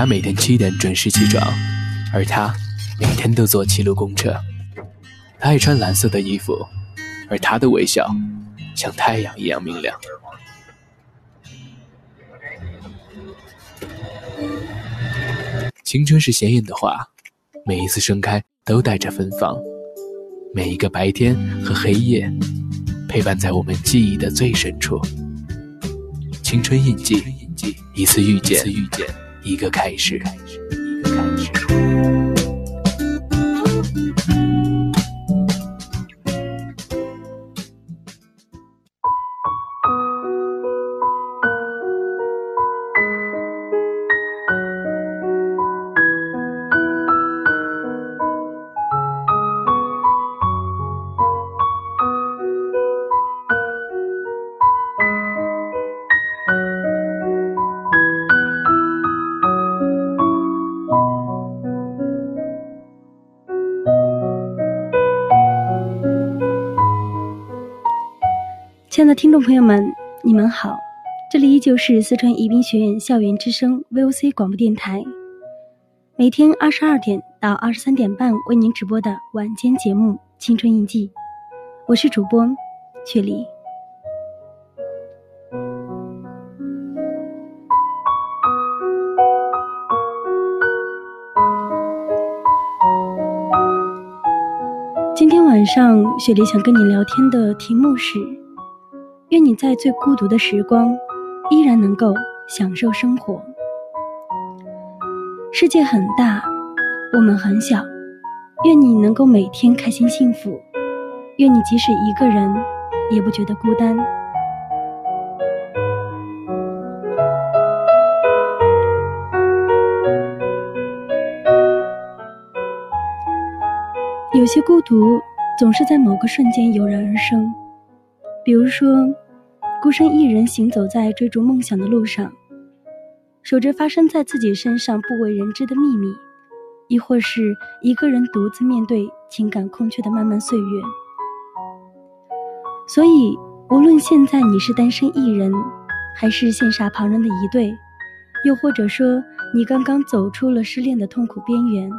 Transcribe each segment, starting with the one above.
他每天七点准时起床，而他每天都坐七路公车。他爱穿蓝色的衣服，而他的微笑像太阳一样明亮。青春是鲜艳的花，每一次盛开都带着芬芳。每一个白天和黑夜，陪伴在我们记忆的最深处。青春印记，一次遇见，一个开始。听众朋友们，你们好，这里依旧是四川宜宾学院校园之声 VOC 广播电台，每天二十二点到二十三点半为您直播的晚间节目《青春印记》，我是主播雪梨。今天晚上，雪梨想跟你聊天的题目是。愿你在最孤独的时光，依然能够享受生活。世界很大，我们很小。愿你能够每天开心幸福。愿你即使一个人，也不觉得孤单。有些孤独，总是在某个瞬间油然而生。比如说，孤身一人行走在追逐梦想的路上，守着发生在自己身上不为人知的秘密；亦或是一个人独自面对情感空缺的漫漫岁月。所以，无论现在你是单身一人，还是羡煞旁人的一对，又或者说你刚刚走出了失恋的痛苦边缘，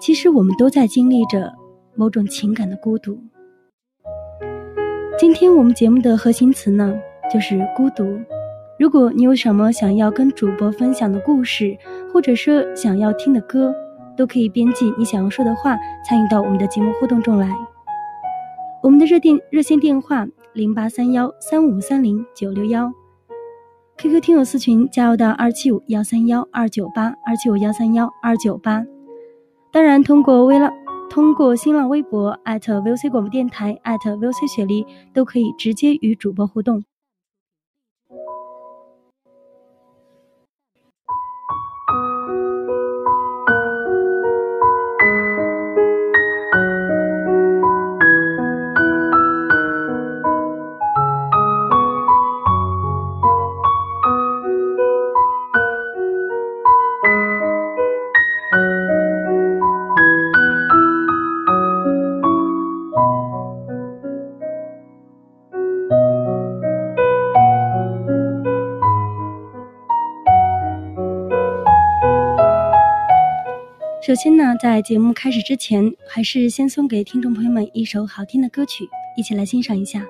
其实我们都在经历着某种情感的孤独。今天我们节目的核心词呢，就是孤独。如果你有什么想要跟主播分享的故事，或者说想要听的歌，都可以编辑你想要说的话，参与到我们的节目互动中来。我们的热电热线电话零八三幺三五三零九六幺，QQ 听友私群加入到二七五幺三幺二九八二七五幺三幺二九八。当然，通过微浪。通过新浪微博 @VOC 广播电台 @VOC 雪梨都可以直接与主播互动。首先呢，在节目开始之前，还是先送给听众朋友们一首好听的歌曲，一起来欣赏一下。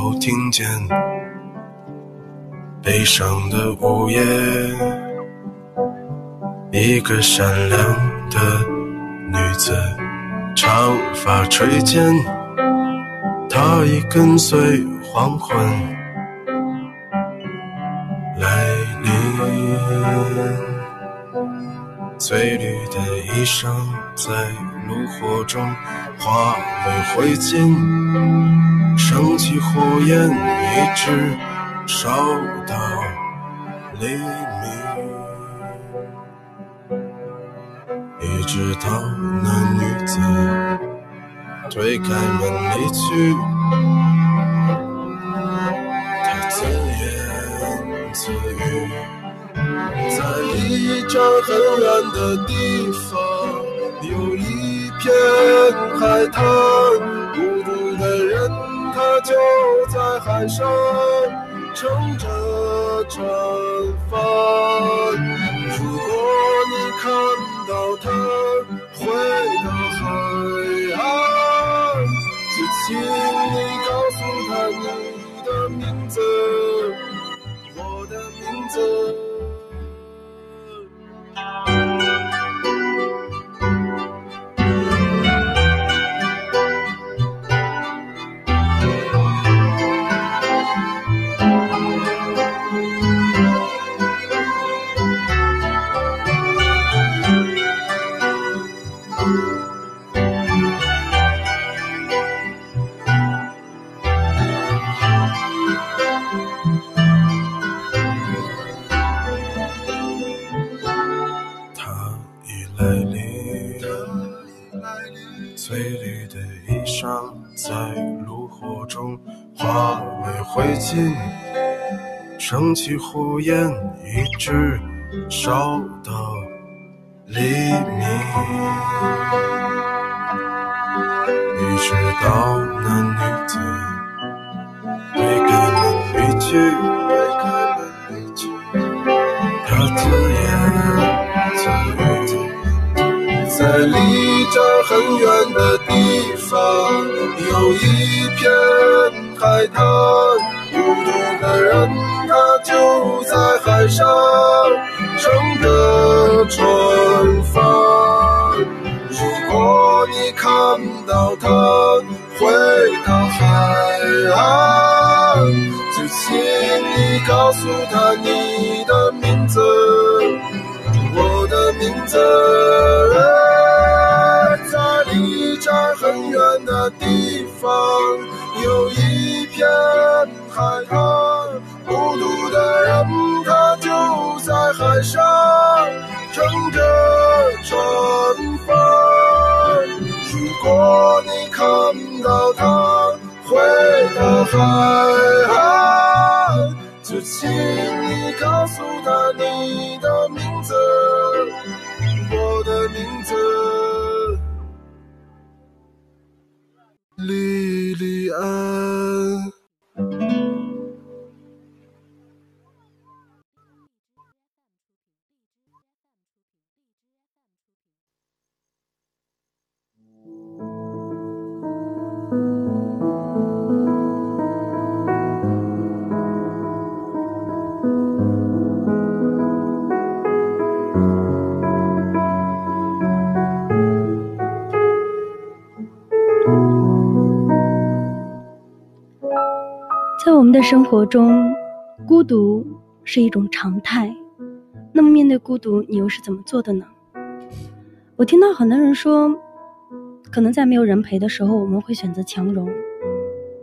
我听见悲伤的午夜，一个善良的女子，长发垂肩，她已跟随黄昏。来临，翠绿的衣裳在炉火中化为灰烬，升起火焰，一直烧到黎明，一直到那女子推开门离去。她自言自语。在一张很远的地方，有一片海滩，孤独的人他就在海上撑着船帆。如果你看到他回到海岸，就请你告诉他你的名字，我的名字。化为灰烬升起火焰，一直烧到黎明，一直到那女子推开门离去，推开门离去，她自言自语，在离这很远的地方有一片。海滩，孤独的人，他就在海上撑着船帆。如果你看到他回到海岸，就请你告诉他你的名字，我的名字。在离这很远的地方，有一。片海滩，孤独的人，他就在海上撑着船帆。如果你看到他回到海岸，就请你告诉他你的名字，我的名字，莉莉安。的生活中，孤独是一种常态。那么，面对孤独，你又是怎么做的呢？我听到很多人说，可能在没有人陪的时候，我们会选择强融。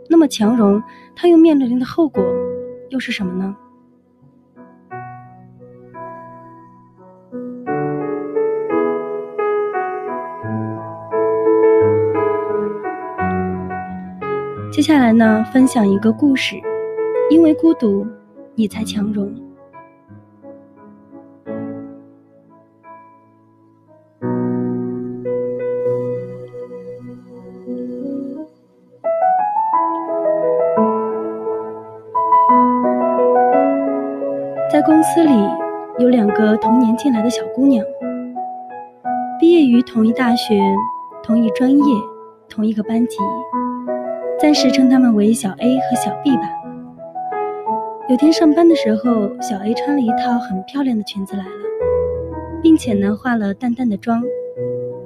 那么，强融它又面临的后果又是什么呢？接下来呢，分享一个故事。因为孤独，你才强融。在公司里，有两个同年进来的小姑娘，毕业于同一大学、同一专业、同一个班级。暂时称她们为小 A 和小 B 吧。有天上班的时候，小 A 穿了一套很漂亮的裙子来了，并且呢化了淡淡的妆，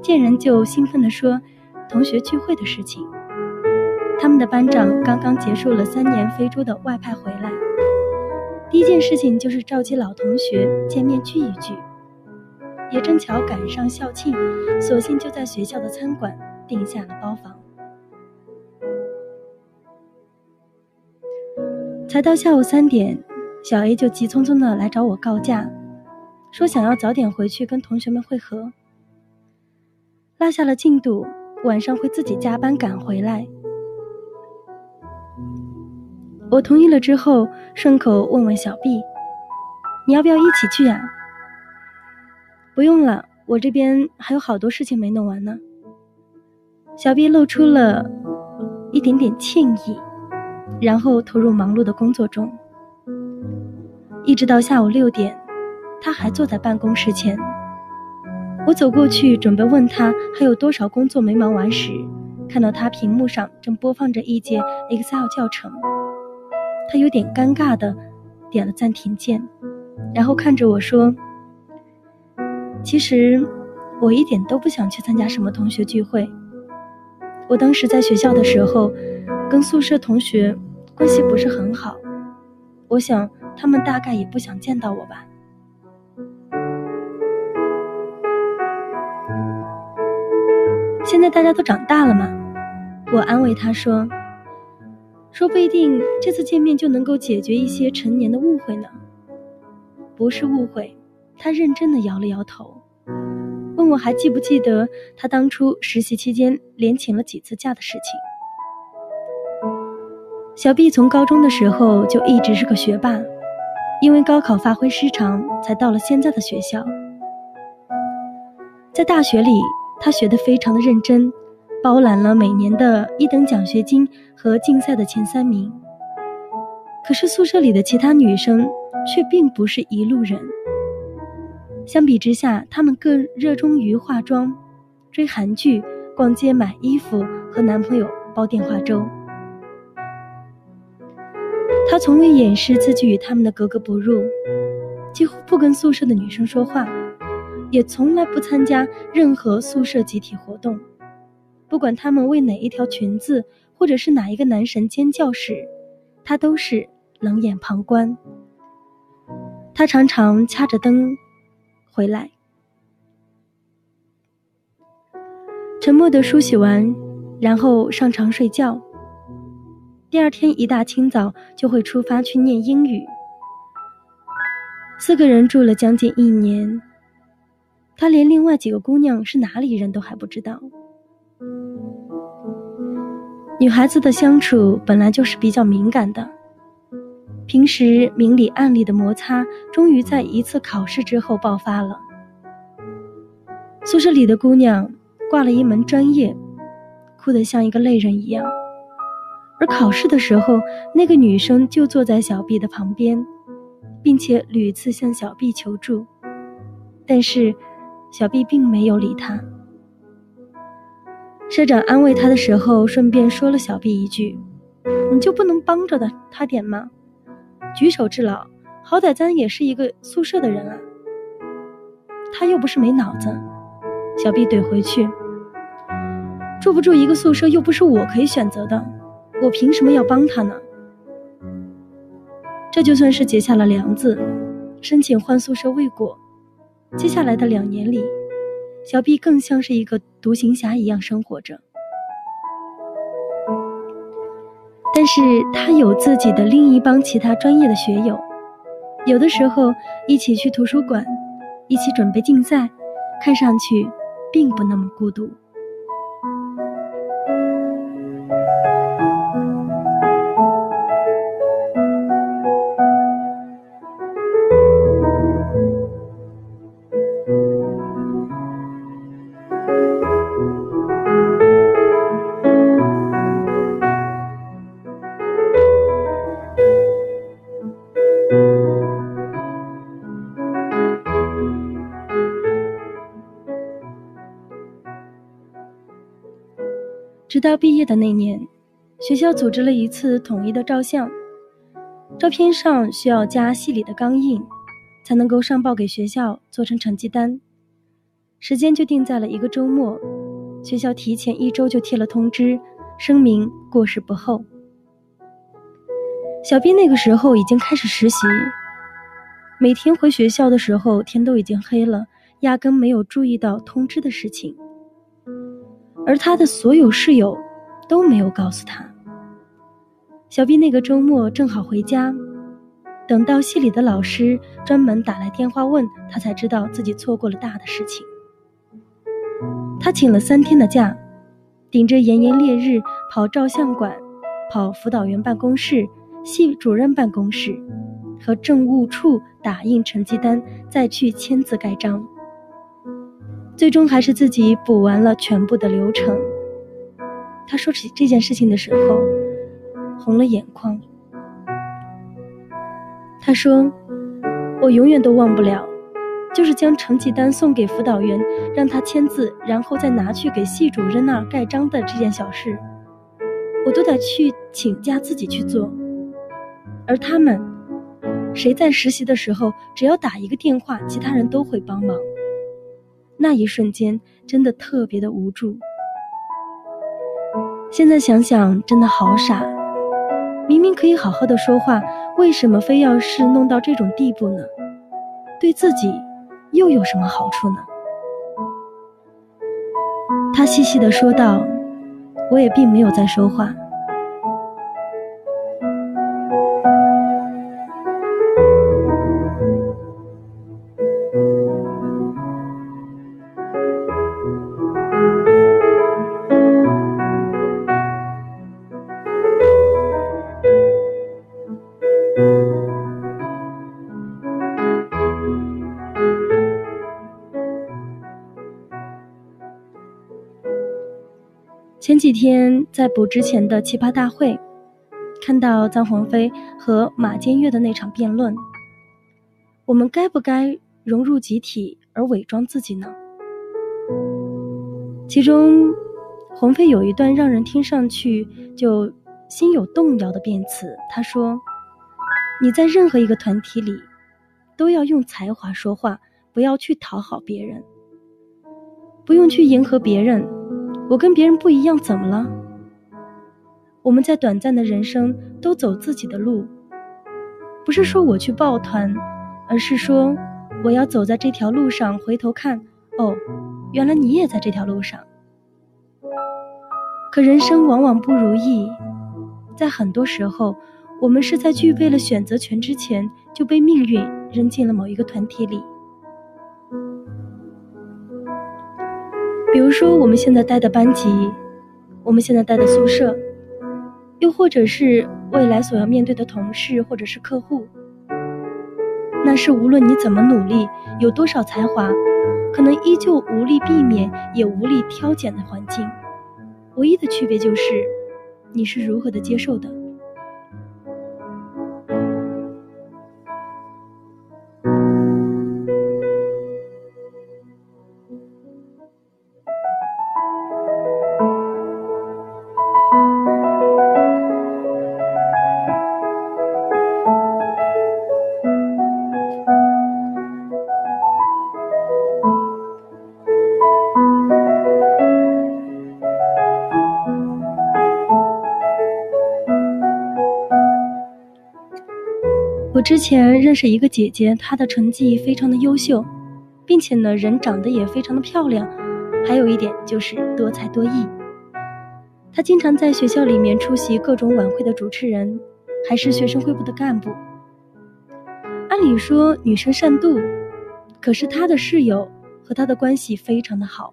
见人就兴奋地说：“同学聚会的事情。”他们的班长刚刚结束了三年飞猪的外派回来，第一件事情就是召集老同学见面聚一聚。也正巧赶上校庆，索性就在学校的餐馆订下了包房。才到下午三点，小 A 就急匆匆的来找我告假，说想要早点回去跟同学们会合，落下了进度，晚上会自己加班赶回来。我同意了之后，顺口问问小 B：“ 你要不要一起去呀？”“不用了，我这边还有好多事情没弄完呢。”小 B 露出了一点点歉意，然后投入忙碌的工作中。一直到下午六点，他还坐在办公室前。我走过去准备问他还有多少工作没忙完时，看到他屏幕上正播放着一节 Excel 教程。他有点尴尬的点了暂停键，然后看着我说：“其实我一点都不想去参加什么同学聚会。我当时在学校的时候，跟宿舍同学关系不是很好，我想他们大概也不想见到我吧。”现在大家都长大了嘛，我安慰他说。说不一定这次见面就能够解决一些陈年的误会呢。不是误会，他认真的摇了摇头，问我还记不记得他当初实习期间连请了几次假的事情。小 B 从高中的时候就一直是个学霸，因为高考发挥失常，才到了现在的学校。在大学里，他学得非常的认真。包揽了每年的一等奖学金和竞赛的前三名。可是宿舍里的其他女生却并不是一路人。相比之下，她们更热衷于化妆、追韩剧、逛街买衣服和男朋友煲电话粥。他从未掩饰自己与他们的格格不入，几乎不跟宿舍的女生说话，也从来不参加任何宿舍集体活动。不管他们为哪一条裙子，或者是哪一个男神尖叫时，他都是冷眼旁观。他常常掐着灯回来，沉默的梳洗完，然后上床睡觉。第二天一大清早就会出发去念英语。四个人住了将近一年，他连另外几个姑娘是哪里人都还不知道。女孩子的相处本来就是比较敏感的，平时明里暗里的摩擦，终于在一次考试之后爆发了。宿舍里的姑娘挂了一门专业，哭得像一个泪人一样，而考试的时候，那个女生就坐在小 B 的旁边，并且屡次向小 B 求助，但是小 B 并没有理他。社长安慰他的时候，顺便说了小 B 一句：“你就不能帮着的他点吗？举手之劳，好歹咱也是一个宿舍的人啊。”他又不是没脑子。小 B 怼回去：“住不住一个宿舍又不是我可以选择的，我凭什么要帮他呢？”这就算是结下了梁子，申请换宿舍未果，接下来的两年里。小毕更像是一个独行侠一样生活着，但是他有自己的另一帮其他专业的学友，有的时候一起去图书馆，一起准备竞赛，看上去并不那么孤独。直到毕业的那年，学校组织了一次统一的照相，照片上需要加系里的钢印，才能够上报给学校做成成绩单。时间就定在了一个周末，学校提前一周就贴了通知，声明过时不候。小 B 那个时候已经开始实习，每天回学校的时候天都已经黑了，压根没有注意到通知的事情，而他的所有室友都没有告诉他。小 B 那个周末正好回家，等到系里的老师专门打来电话问他，才知道自己错过了大的事情。他请了三天的假，顶着炎炎烈日跑照相馆，跑辅导员办公室、系主任办公室。和政务处打印成绩单，再去签字盖章。最终还是自己补完了全部的流程。他说起这件事情的时候，红了眼眶。他说：“我永远都忘不了，就是将成绩单送给辅导员，让他签字，然后再拿去给系主任那儿盖章的这件小事，我都得去请假自己去做，而他们。”谁在实习的时候，只要打一个电话，其他人都会帮忙。那一瞬间，真的特别的无助。现在想想，真的好傻。明明可以好好的说话，为什么非要是弄到这种地步呢？对自己又有什么好处呢？他细细的说道：“我也并没有在说话。”那天在补之前的奇葩大会，看到臧鸿飞和马坚岳的那场辩论，我们该不该融入集体而伪装自己呢？其中，鸿飞有一段让人听上去就心有动摇的辩词，他说：“你在任何一个团体里，都要用才华说话，不要去讨好别人，不用去迎合别人。”我跟别人不一样，怎么了？我们在短暂的人生都走自己的路，不是说我去抱团，而是说我要走在这条路上，回头看，哦，原来你也在这条路上。可人生往往不如意，在很多时候，我们是在具备了选择权之前，就被命运扔进了某一个团体里。比如说，我们现在待的班级，我们现在待的宿舍，又或者是未来所要面对的同事或者是客户，那是无论你怎么努力，有多少才华，可能依旧无力避免，也无力挑拣的环境。唯一的区别就是，你是如何的接受的。我之前认识一个姐姐，她的成绩非常的优秀，并且呢，人长得也非常的漂亮，还有一点就是多才多艺。她经常在学校里面出席各种晚会的主持人，还是学生会部的干部。按理说女生善妒，可是她的室友和她的关系非常的好。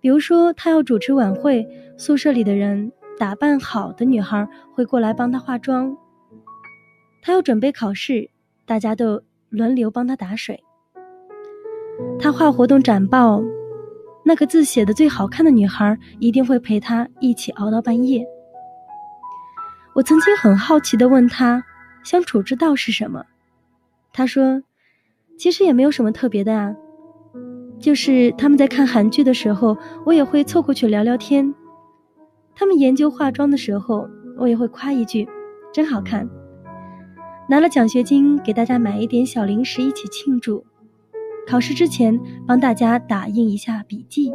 比如说，她要主持晚会，宿舍里的人打扮好的女孩会过来帮她化妆。他要准备考试，大家都轮流帮他打水。他画活动展报，那个字写的最好看的女孩一定会陪他一起熬到半夜。我曾经很好奇的问他，相处之道是什么？他说，其实也没有什么特别的啊，就是他们在看韩剧的时候，我也会凑过去聊聊天；他们研究化妆的时候，我也会夸一句，真好看。拿了奖学金，给大家买一点小零食，一起庆祝。考试之前，帮大家打印一下笔记。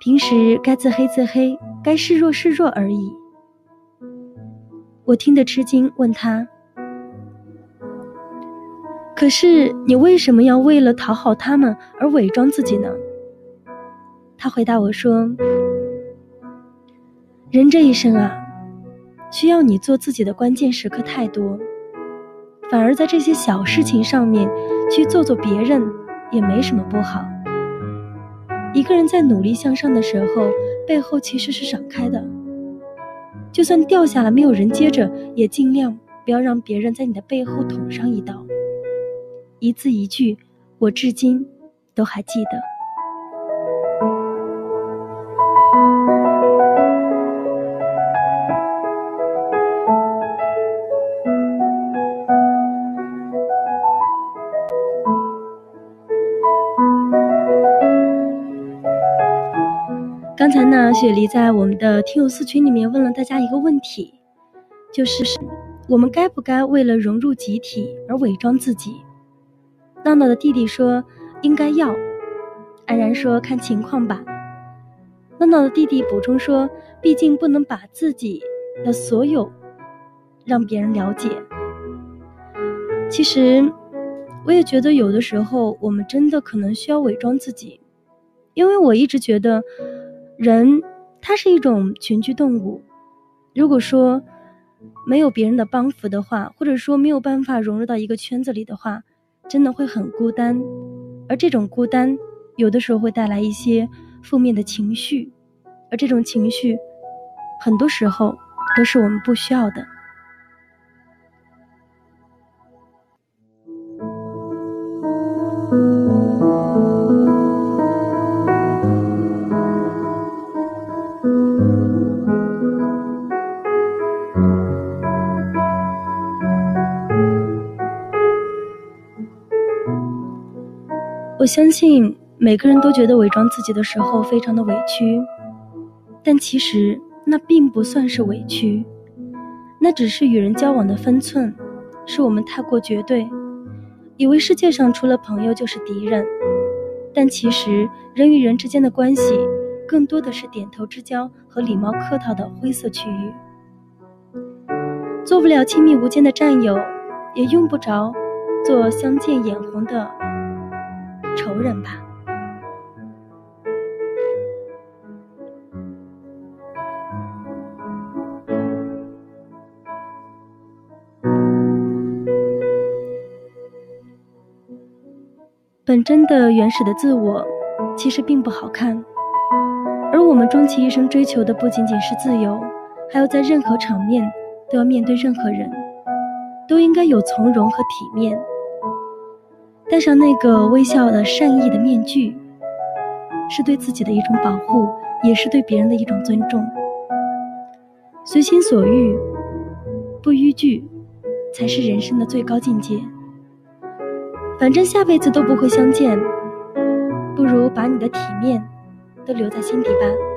平时该自黑自黑，该示弱示弱而已。我听得吃惊，问他：“可是你为什么要为了讨好他们而伪装自己呢？他回答我说：“人这一生啊，需要你做自己的关键时刻太多，反而在这些小事情上面去做做别人，也没什么不好。一个人在努力向上的时候，背后其实是敞开的，就算掉下来没有人接着，也尽量不要让别人在你的背后捅上一刀。”一字一句，我至今都还记得。才呢，雪梨在我们的听友四群里面问了大家一个问题，就是我们该不该为了融入集体而伪装自己？闹闹的弟弟说：“应该要。”安然说：“看情况吧。”闹闹的弟弟补充说：“毕竟不能把自己的所有让别人了解。”其实，我也觉得有的时候我们真的可能需要伪装自己，因为我一直觉得，人他是一种群居动物。如果说没有别人的帮扶的话，或者说没有办法融入到一个圈子里的话，真的会很孤单，而这种孤单，有的时候会带来一些负面的情绪，而这种情绪，很多时候都是我们不需要的。我相信每个人都觉得伪装自己的时候非常的委屈，但其实那并不算是委屈，那只是与人交往的分寸，是我们太过绝对，以为世界上除了朋友就是敌人，但其实人与人之间的关系更多的是点头之交和礼貌客套的灰色区域，做不了亲密无间的战友，也用不着做相见眼红的。仇人吧。本真的原始的自我，其实并不好看。而我们终其一生追求的，不仅仅是自由，还要在任何场面都要面对任何人，都应该有从容和体面。戴上那个微笑的善意的面具，是对自己的一种保护，也是对别人的一种尊重。随心所欲，不逾矩，才是人生的最高境界。反正下辈子都不会相见，不如把你的体面都留在心底吧。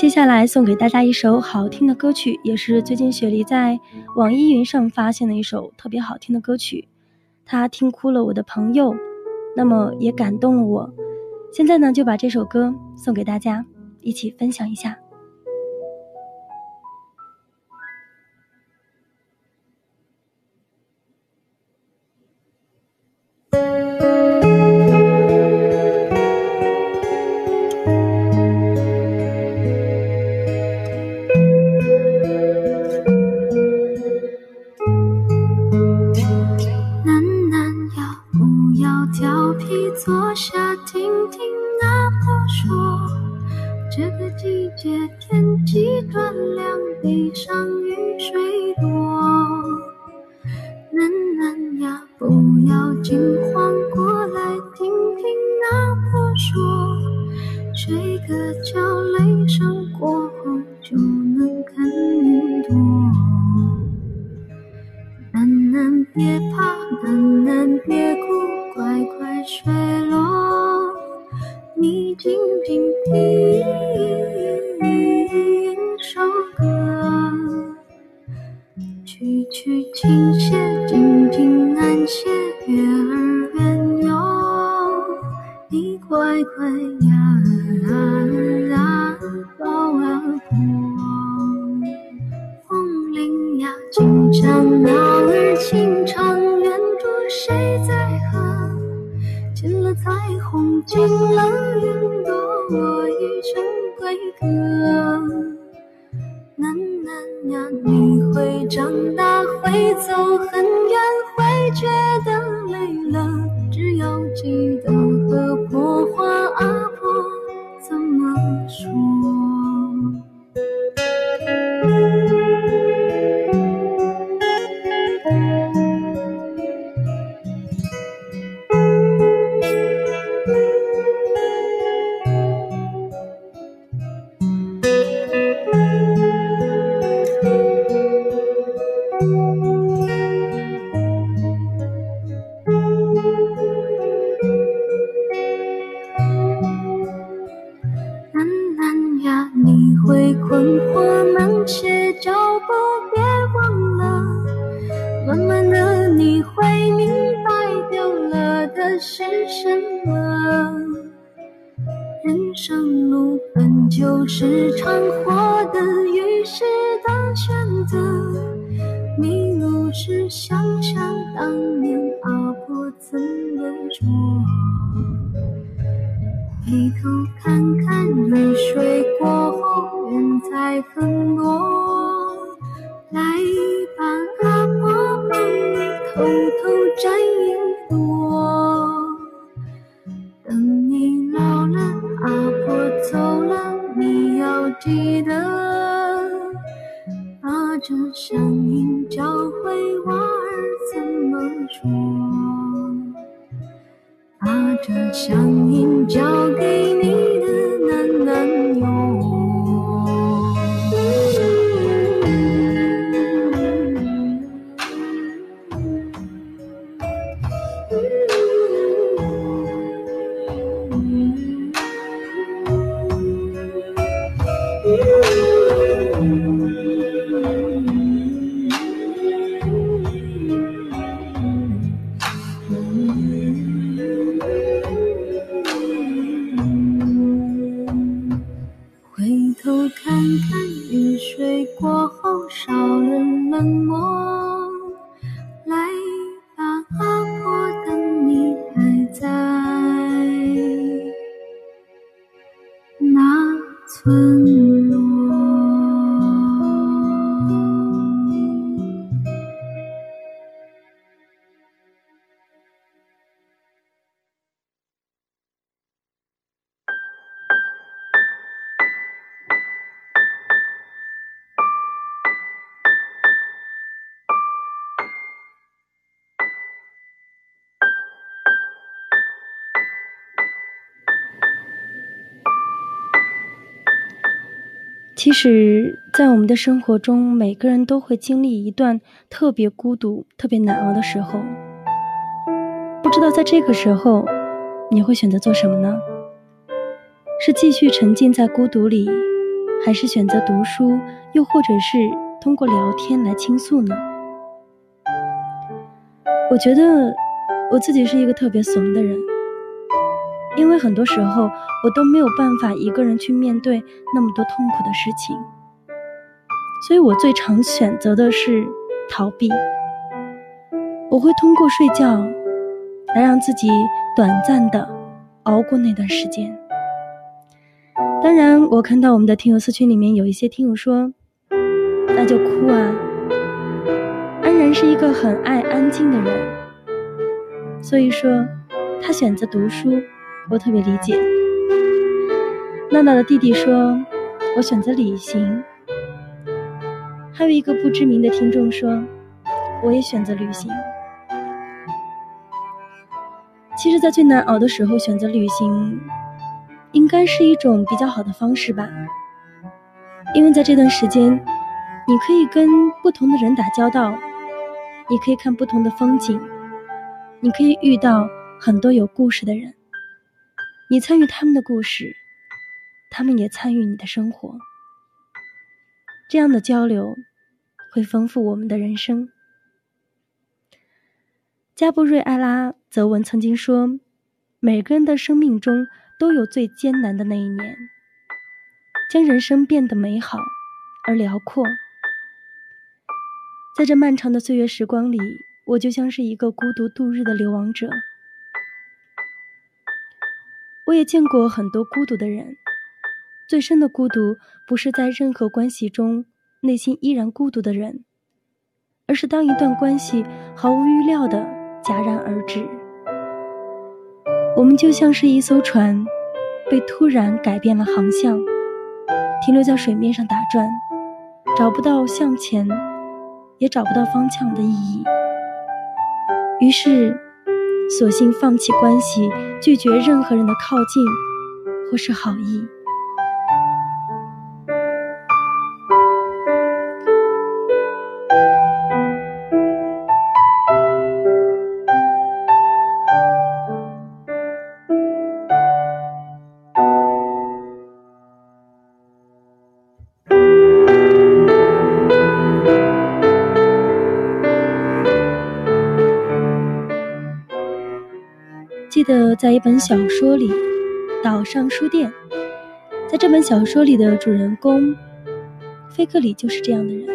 接下来送给大家一首好听的歌曲，也是最近雪梨在网易云上发现的一首特别好听的歌曲，她听哭了我的朋友，那么也感动了我。现在呢，就把这首歌送给大家，一起分享一下。别怕，暖暖别哭，乖乖睡咯。你静静听。其实，在我们的生活中，每个人都会经历一段特别孤独、特别难熬的时候。不知道在这个时候，你会选择做什么呢？是继续沉浸在孤独里，还是选择读书，又或者是通过聊天来倾诉呢？我觉得我自己是一个特别怂的人。因为很多时候我都没有办法一个人去面对那么多痛苦的事情，所以我最常选择的是逃避。我会通过睡觉来让自己短暂的熬过那段时间。当然，我看到我们的听友私群里面有一些听友说：“那就哭啊。”安然是一个很爱安静的人，所以说他选择读书。我特别理解。娜娜的弟弟说：“我选择旅行。”还有一个不知名的听众说：“我也选择旅行。”其实，在最难熬的时候选择旅行，应该是一种比较好的方式吧。因为在这段时间，你可以跟不同的人打交道，你可以看不同的风景，你可以遇到很多有故事的人。你参与他们的故事，他们也参与你的生活。这样的交流会丰富我们的人生。加布瑞埃拉泽文曾经说：“每个人的生命中都有最艰难的那一年，将人生变得美好而辽阔。”在这漫长的岁月时光里，我就像是一个孤独度日的流亡者。我也见过很多孤独的人，最深的孤独不是在任何关系中内心依然孤独的人，而是当一段关系毫无预料的戛然而止。我们就像是一艘船，被突然改变了航向，停留在水面上打转，找不到向前，也找不到方向的意义。于是，索性放弃关系，拒绝任何人的靠近，或是好意。记得在一本小说里，《岛上书店》。在这本小说里的主人公，菲克里就是这样的人。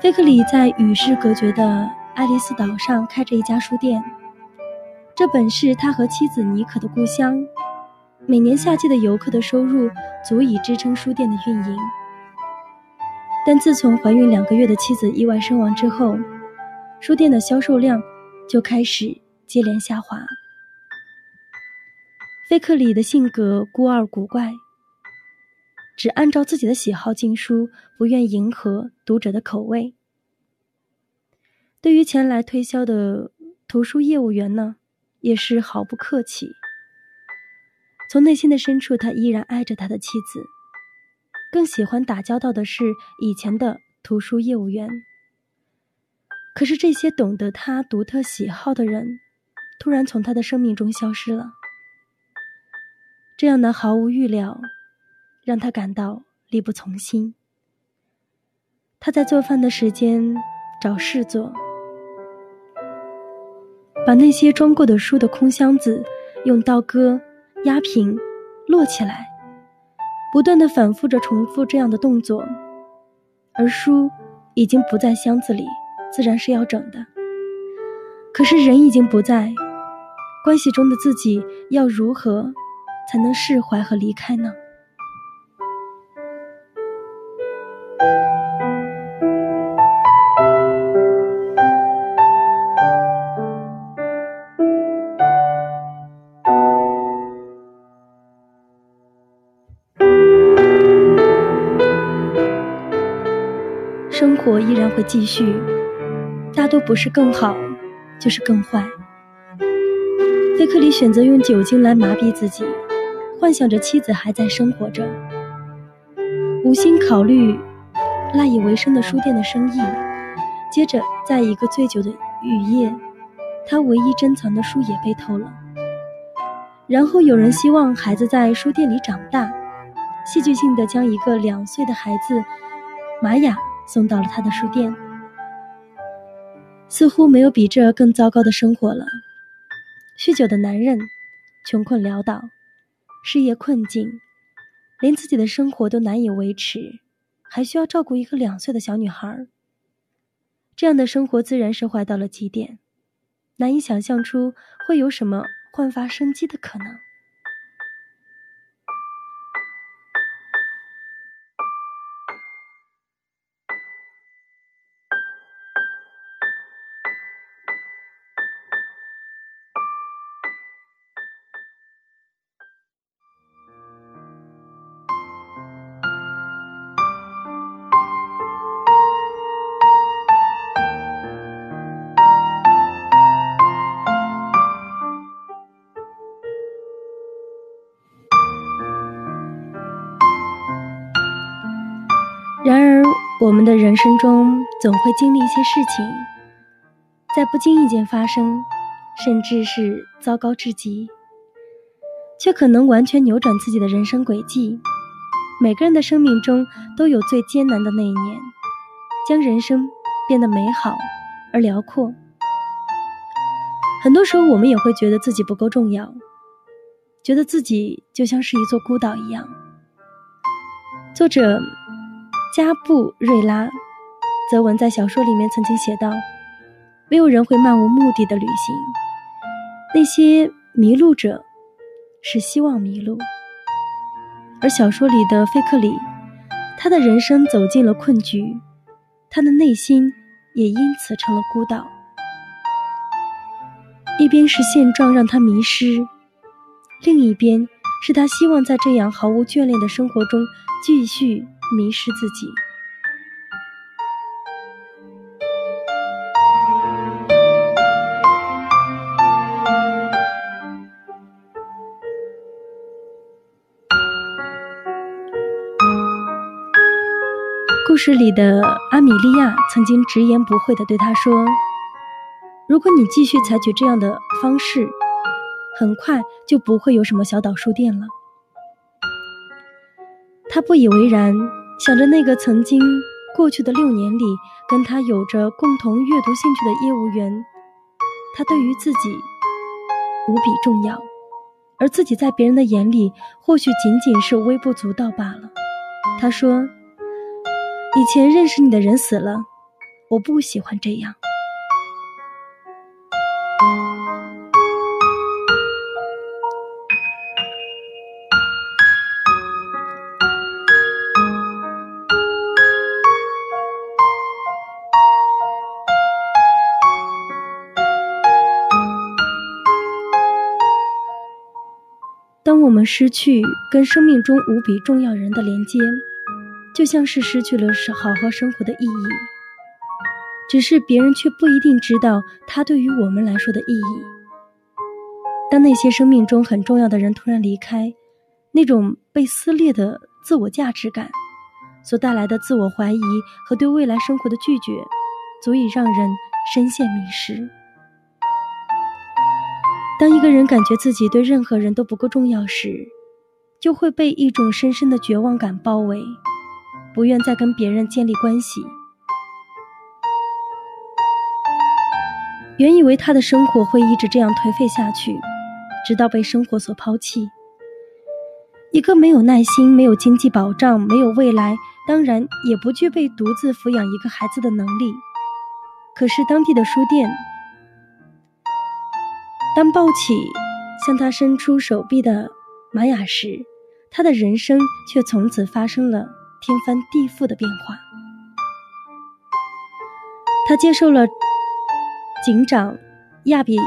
菲克里在与世隔绝的爱丽丝岛上开着一家书店，这本是他和妻子妮可的故乡。每年夏季的游客的收入足以支撑书店的运营。但自从怀孕两个月的妻子意外身亡之后，书店的销售量就开始。接连下滑。菲克里的性格孤傲古怪，只按照自己的喜好进书，不愿迎合读者的口味。对于前来推销的图书业务员呢，也是毫不客气。从内心的深处，他依然爱着他的妻子，更喜欢打交道的是以前的图书业务员。可是这些懂得他独特喜好的人。突然从他的生命中消失了，这样的毫无预料，让他感到力不从心。他在做饭的时间找事做，把那些装过的书的空箱子用刀割、压平、摞起来，不断的反复着重复这样的动作，而书已经不在箱子里，自然是要整的。可是人已经不在。关系中的自己要如何才能释怀和离开呢？生活依然会继续，大多不是更好，就是更坏。菲克里选择用酒精来麻痹自己，幻想着妻子还在生活着，无心考虑赖以为生的书店的生意。接着，在一个醉酒的雨夜，他唯一珍藏的书也被偷了。然后有人希望孩子在书店里长大，戏剧性的将一个两岁的孩子玛雅送到了他的书店。似乎没有比这更糟糕的生活了。酗酒的男人，穷困潦倒，事业困境，连自己的生活都难以维持，还需要照顾一个两岁的小女孩。这样的生活自然是坏到了极点，难以想象出会有什么焕发生机的可能。我们的人生中总会经历一些事情，在不经意间发生，甚至是糟糕至极，却可能完全扭转自己的人生轨迹。每个人的生命中都有最艰难的那一年，将人生变得美好而辽阔。很多时候，我们也会觉得自己不够重要，觉得自己就像是一座孤岛一样。作者。加布瑞拉泽文在小说里面曾经写道：“没有人会漫无目的的旅行，那些迷路者是希望迷路。”而小说里的菲克里，他的人生走进了困局，他的内心也因此成了孤岛。一边是现状让他迷失，另一边是他希望在这样毫无眷恋的生活中继续迷失自己。故事里的阿米莉亚曾经直言不讳的对他说：“如果你继续采取这样的方式，很快就不会有什么小岛书店了。”他不以为然，想着那个曾经过去的六年里跟他有着共同阅读兴趣的业务员，他对于自己无比重要，而自己在别人的眼里或许仅仅是微不足道罢了。他说。以前认识你的人死了，我不喜欢这样。我们失去跟生命中无比重要人的连接。就像是失去了是好好生活的意义，只是别人却不一定知道它对于我们来说的意义。当那些生命中很重要的人突然离开，那种被撕裂的自我价值感所带来的自我怀疑和对未来生活的拒绝，足以让人深陷迷失。当一个人感觉自己对任何人都不够重要时，就会被一种深深的绝望感包围。不愿再跟别人建立关系。原以为他的生活会一直这样颓废下去，直到被生活所抛弃。一个没有耐心、没有经济保障、没有未来，当然也不具备独自抚养一个孩子的能力。可是当地的书店，当抱起向他伸出手臂的玛雅时，他的人生却从此发生了。天翻地覆的变化。他接受了警长亚比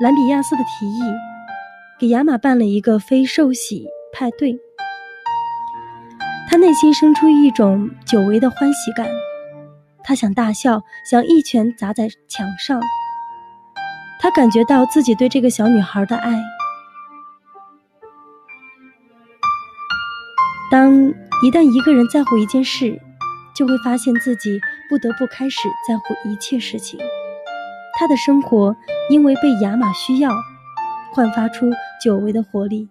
兰比亚斯的提议，给亚马办了一个非寿喜派对。他内心生出一种久违的欢喜感，他想大笑，想一拳砸在墙上。他感觉到自己对这个小女孩的爱。当。一旦一个人在乎一件事，就会发现自己不得不开始在乎一切事情。他的生活因为被亚马需要，焕发出久违的活力。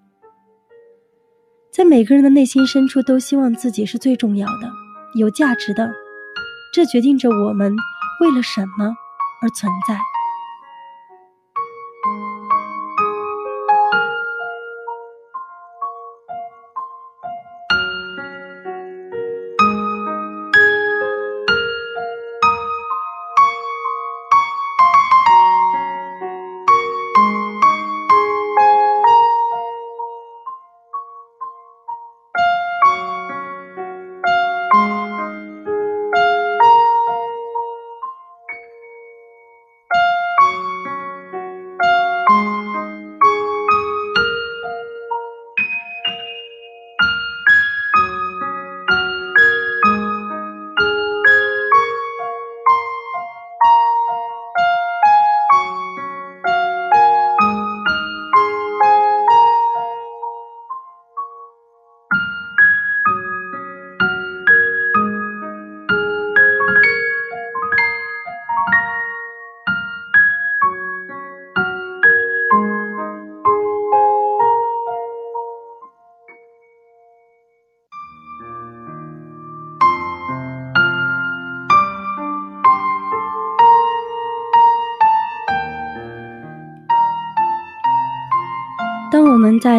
在每个人的内心深处，都希望自己是最重要的、有价值的，这决定着我们为了什么而存在。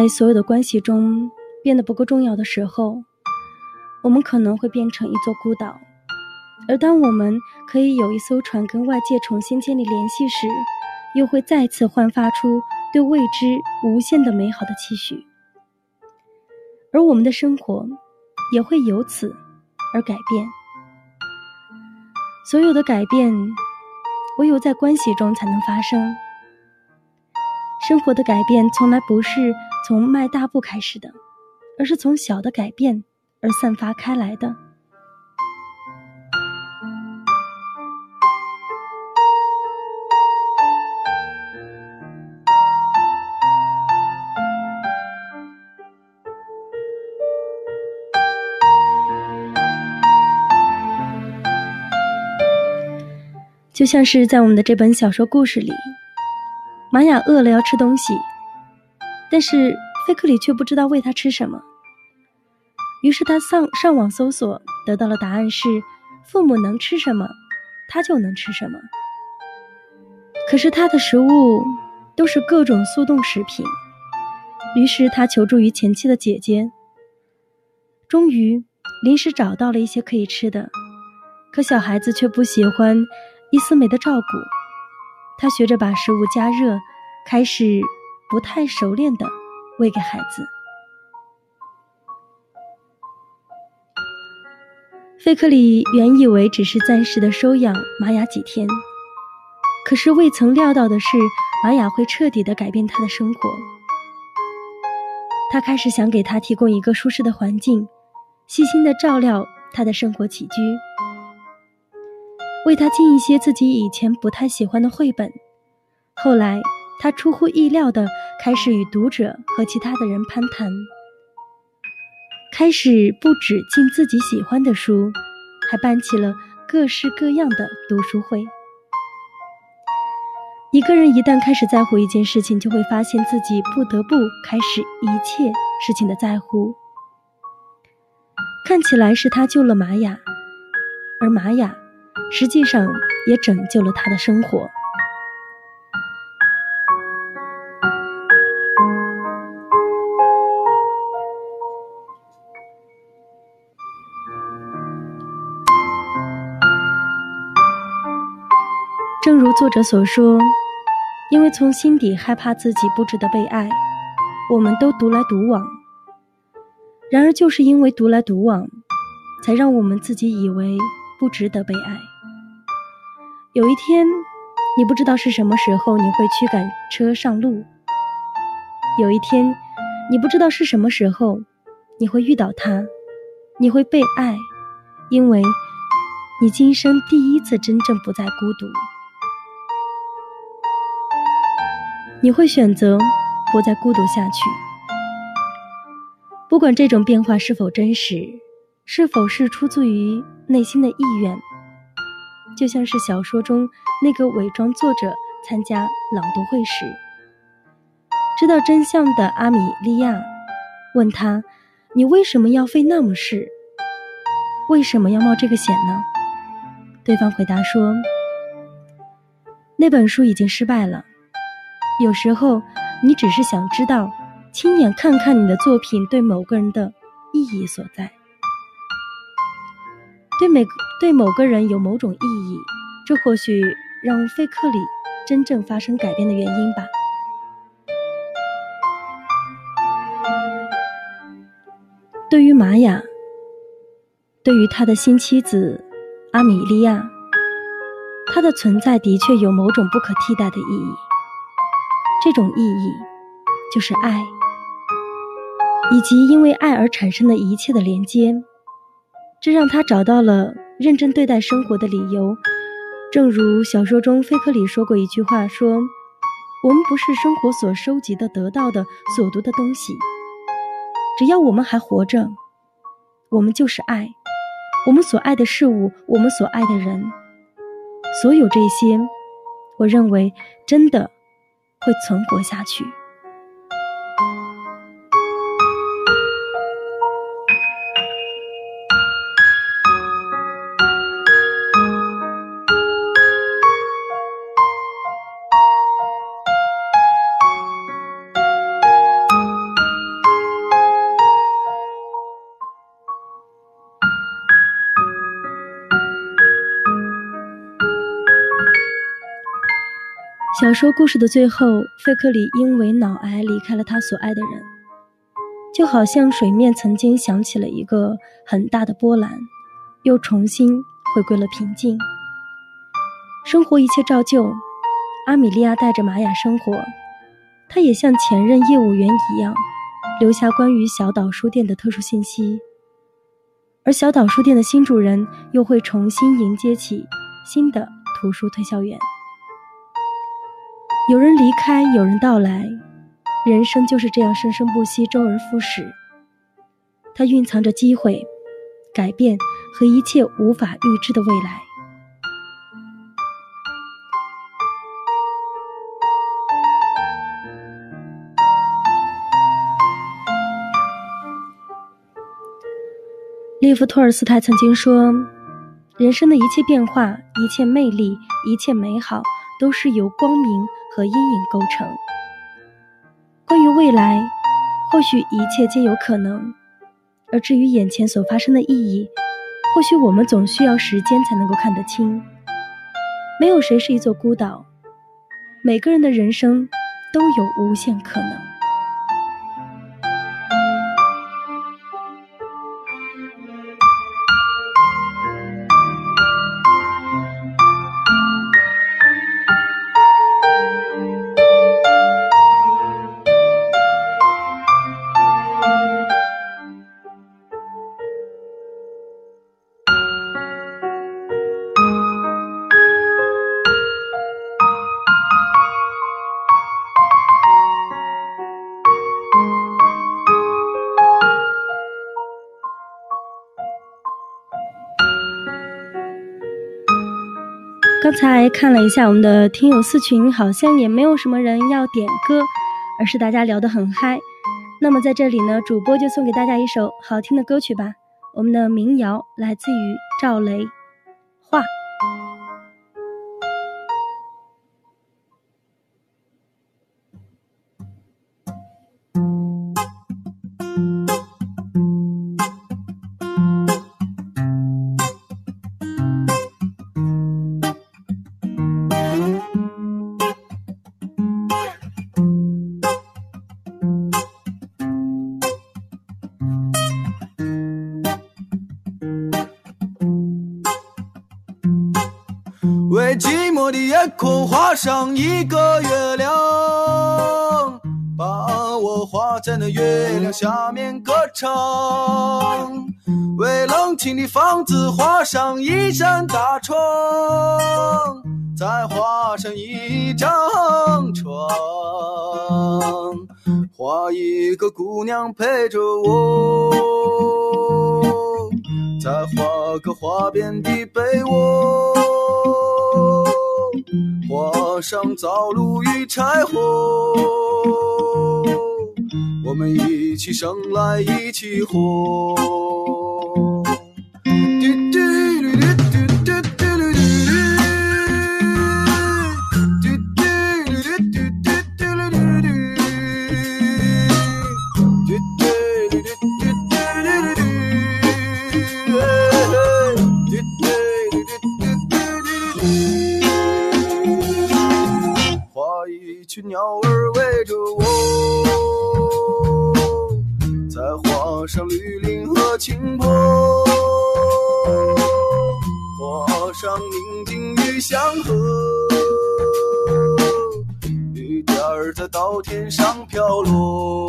在所有的关系中变得不够重要的时候，我们可能会变成一座孤岛；而当我们可以有一艘船跟外界重新建立联系时，又会再次焕发出对未知无限的美好的期许。而我们的生活也会由此而改变。所有的改变，唯有在关系中才能发生。生活的改变从来不是从迈大步开始的，而是从小的改变而散发开来的。就像是在我们的这本小说故事里，玛雅饿了要吃东西，但是菲克里却不知道喂他吃什么。于是他上上网搜索，得到了答案是：父母能吃什么，他就能吃什么。可是他的食物都是各种速冻食品，于是他求助于前妻的姐姐，终于临时找到了一些可以吃的，可小孩子却不喜欢。伊斯梅的照顾，他学着把食物加热，开始不太熟练的喂给孩子。费克里原以为只是暂时的收养玛雅几天，可是未曾料到的是，玛雅会彻底的改变他的生活。他开始想给他提供一个舒适的环境，细心的照料他的生活起居。为他进一些自己以前不太喜欢的绘本。后来，他出乎意料的开始与读者和其他的人攀谈，开始不止进自己喜欢的书，还办起了各式各样的读书会。一个人一旦开始在乎一件事情，就会发现自己不得不开始一切事情的在乎。看起来是他救了玛雅，而玛雅。实际上也拯救了他的生活。作者所说，因为从心底害怕自己不值得被爱，我们都独来独往。然而，就是因为独来独往，才让我们自己以为不值得被爱。有一天，你不知道是什么时候你会驱赶车上路；有一天，你不知道是什么时候你会遇到他，你会被爱，因为你今生第一次真正不再孤独。你会选择不再孤独下去，不管这种变化是否真实，是否是出自于内心的意愿。就像是小说中那个伪装作者参加朗读会时，知道真相的阿米莉亚问他：“你为什么要费那么事？为什么要冒这个险呢？”对方回答说：“那本书已经失败了。有时候，你只是想知道，亲眼看看你的作品对某个人的意义所在。”对每对某个人有某种意义，这或许让费克里真正发生改变的原因吧。对于玛雅，对于他的新妻子阿米莉亚，他的存在的确有某种不可替代的意义。这种意义就是爱，以及因为爱而产生的一切的连接。这让他找到了认真对待生活的理由。正如小说中菲克里说过一句话：“说我们不是生活所收集的、得到的、所读的东西。只要我们还活着，我们就是爱。我们所爱的事物，我们所爱的人，所有这些，我认为真的会存活下去。”小说故事的最后，费克里因为脑癌离开了他所爱的人，就好像水面曾经响起了一个很大的波澜，又重新回归了平静。生活一切照旧。阿米莉亚带着玛雅生活，她也像前任业务员一样，留下关于小岛书店的特殊信息。而小岛书店的新主人又会重新迎接起新的图书推销员。有人离开，有人到来，人生就是这样生生不息，周而复始。它蕴藏着机会、改变和一切无法预知的未来。列夫·托尔斯泰曾经说：“人生的一切变化、一切魅力、一切美好，都是由光明和阴影构成。关于未来，或许一切皆有可能；而至于眼前所发生的意义，或许我们总需要时间才能够看得清。没有谁是一座孤岛，每个人的人生都有无限可能。”才看了一下我们的听友四群，好像也没有什么人要点歌，而是大家聊得很嗨。那么在这里呢，主播就送给大家一首好听的歌曲吧，我们的民谣来自于赵雷，《画上一个月亮，把我画在那月亮下面歌唱。为冷清的房子画上一扇大窗，再画上一张床，画一个姑娘陪着我，再画个花边的被窝。画上灶炉与柴火，我们一起生来一起活。群鸟绿林和青坡，画上宁静与祥和，雨点儿在稻田上飘落，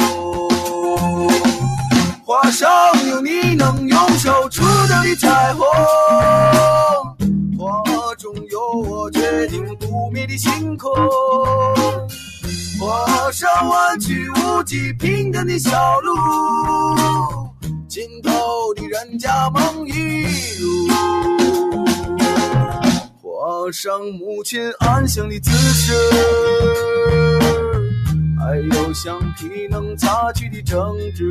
画上有你能用手触到的彩虹，画中有我决定不灭的星空。画上弯曲无际平坦的小路，尽头的人家梦一如。画上母亲安详的姿势，还有橡皮能擦去的争执。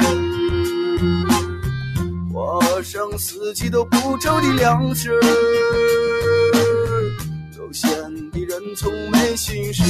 画上四季都不愁的粮食。悠闲的人从没心事。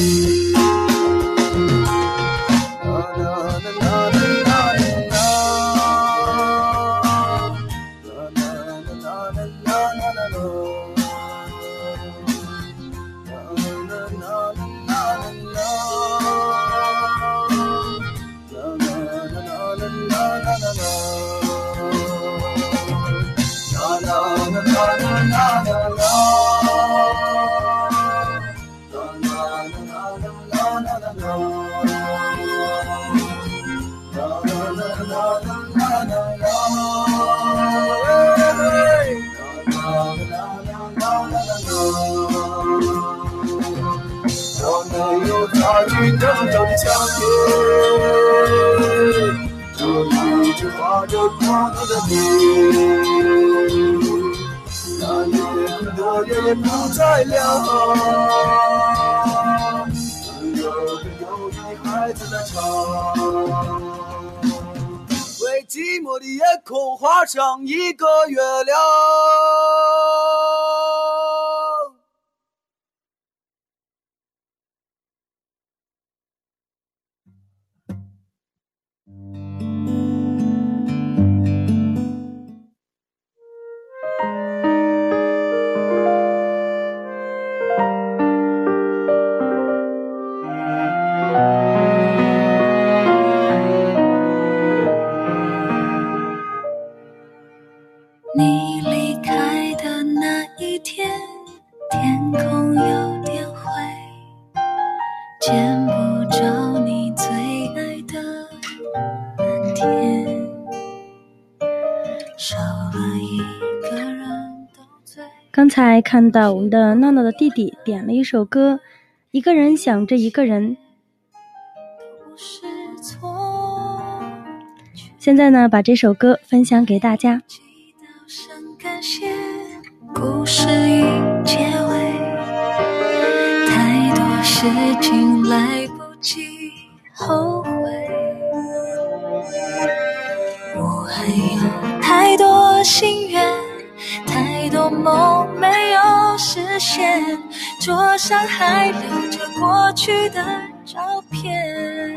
参与真正的抢劫，这一直画着孤独的你。那夜很多人不再亮，只有个忧郁孩子在唱。为寂寞的夜空画上一个月亮。才看到我们的闹闹的弟弟点了一首歌，《一个人想着一个人》。不是错。现在呢，把这首歌分享给大家。祈祷声感谢，故事已结尾，太多事情来不及后悔。我还有太多心愿，太多梦没有实现，桌上还留着过去的照片。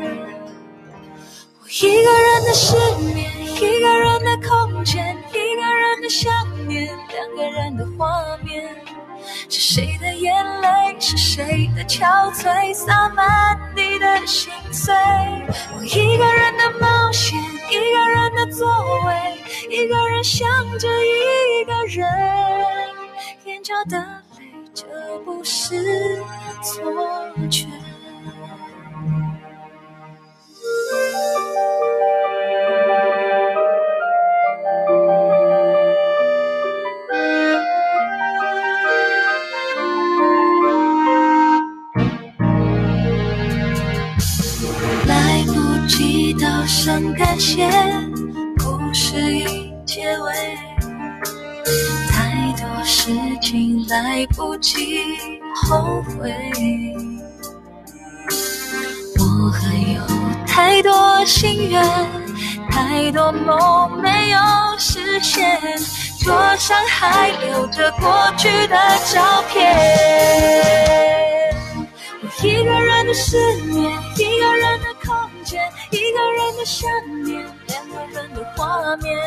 我一个人的失眠，一个人的空间，一个人的想念，两个人的画面。是谁的眼泪，是谁的憔悴，洒满你的心碎。我一个人的冒险，一个人的座位，一个人想着一个人，眼角的泪，这不是错觉。声感谢，故事已结尾，太多事情来不及后悔。我还有太多心愿，太多梦没有实现，桌上还留着过去的照片。我一个人的失眠，一个人的，一个人的想念，两个人的画面。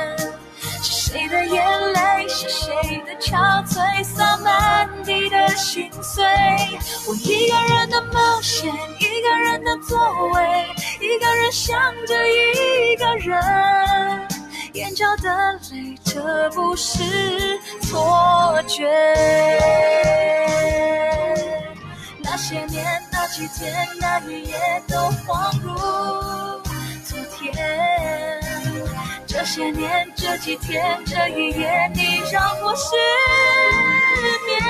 是谁的眼泪，是谁的憔悴，洒满地的心碎。我一个人的冒险，一个人的座位，一个人想着一个人，眼角的泪，这不是错觉。那些年，那几天，那一夜，都恍如昨天。这些年，这几天，这一夜，你让我失眠。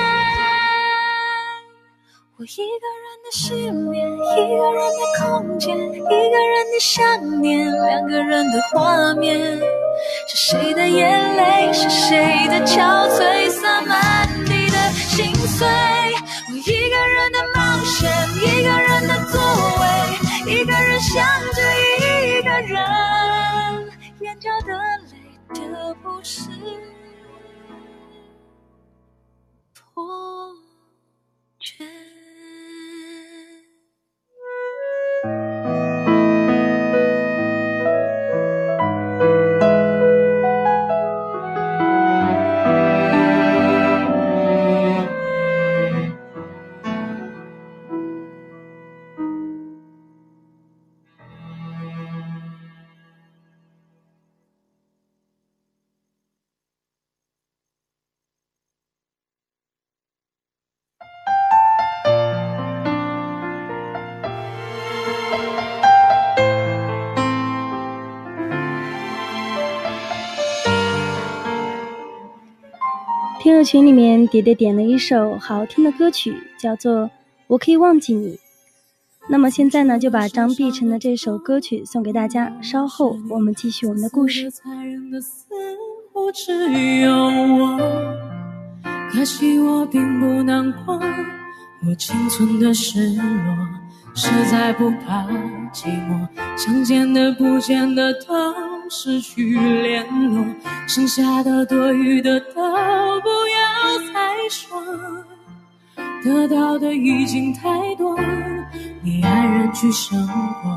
我一个人的失眠，一个人的空间，一个人的想念，两个人的画面。是谁的眼泪，是谁的憔悴，洒满地的心碎。一个人的，座位，一个人想着一个人，眼角的泪，这不是破觉。群里面，蝶蝶点了一首好听的歌曲，叫做《我可以忘记你》。那么现在呢，就把张碧晨的这首歌曲送给大家。稍后我们继续我们的故事。可惜我并不难过，我仅存的失落，实在不怕寂寞，想见的不见的都。失去联络，剩下的多余的都不得到的已经太多。你安然去生活，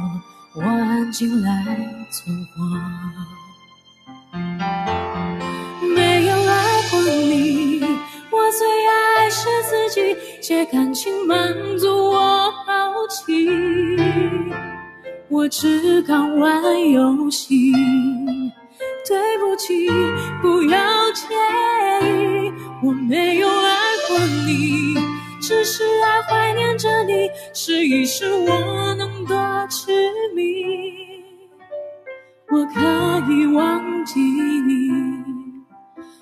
我安静来存活。没有爱过你，我最爱是自己，借感情满足我好奇。我只敢玩游戏，对不起，不要介意，我没有爱过你，只是爱怀念着你，试一试我能多痴迷，我可以忘记你，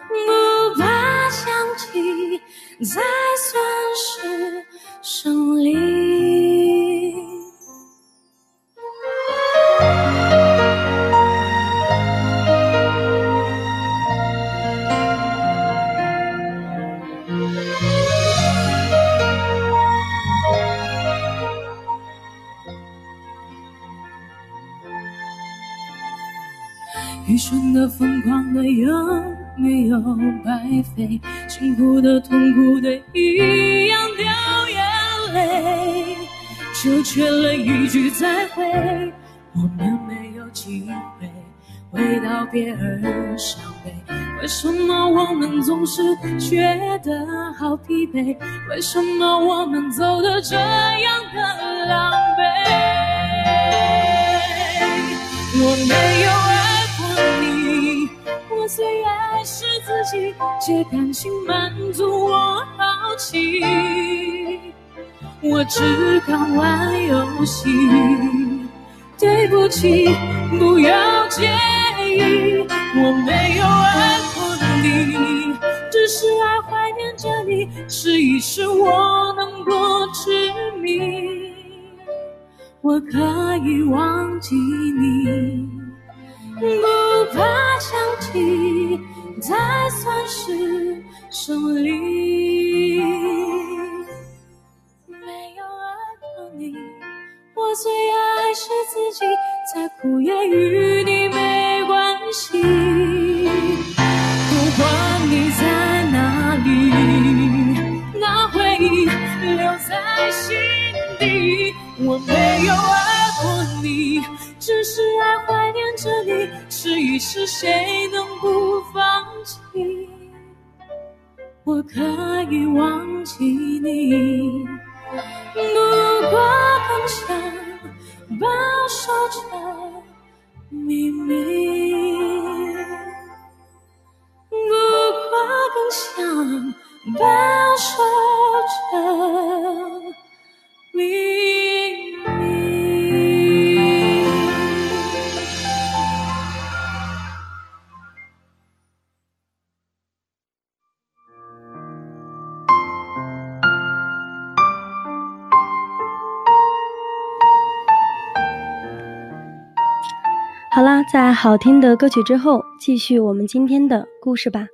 不怕想起，才算是胜利。的、疯狂的，有没有白费？幸福的、痛苦的，一样掉眼泪，就缺了一句再会。我们没有机会为道别而伤悲，为什么我们总是觉得好疲惫？为什么我们走的这样的狼狈？我没有。我最爱是自己，借感情满足我好奇。我只敢玩游戏，对不起，不要介意。我没有爱过你，只是爱怀念着你，试一试我能多痴迷。我可以忘记你。不怕想起，才算是胜利。没有爱过你，我最爱是自己，再苦也与你没关系。不管你在哪里，那回忆留在心底。我没有爱过你。只是爱怀念着你，试一试谁能不放弃？我可以忘记你，不过更想保守着秘密，不过更想保守着秘密。啦，在好听的歌曲之后，继续我们今天的故事吧。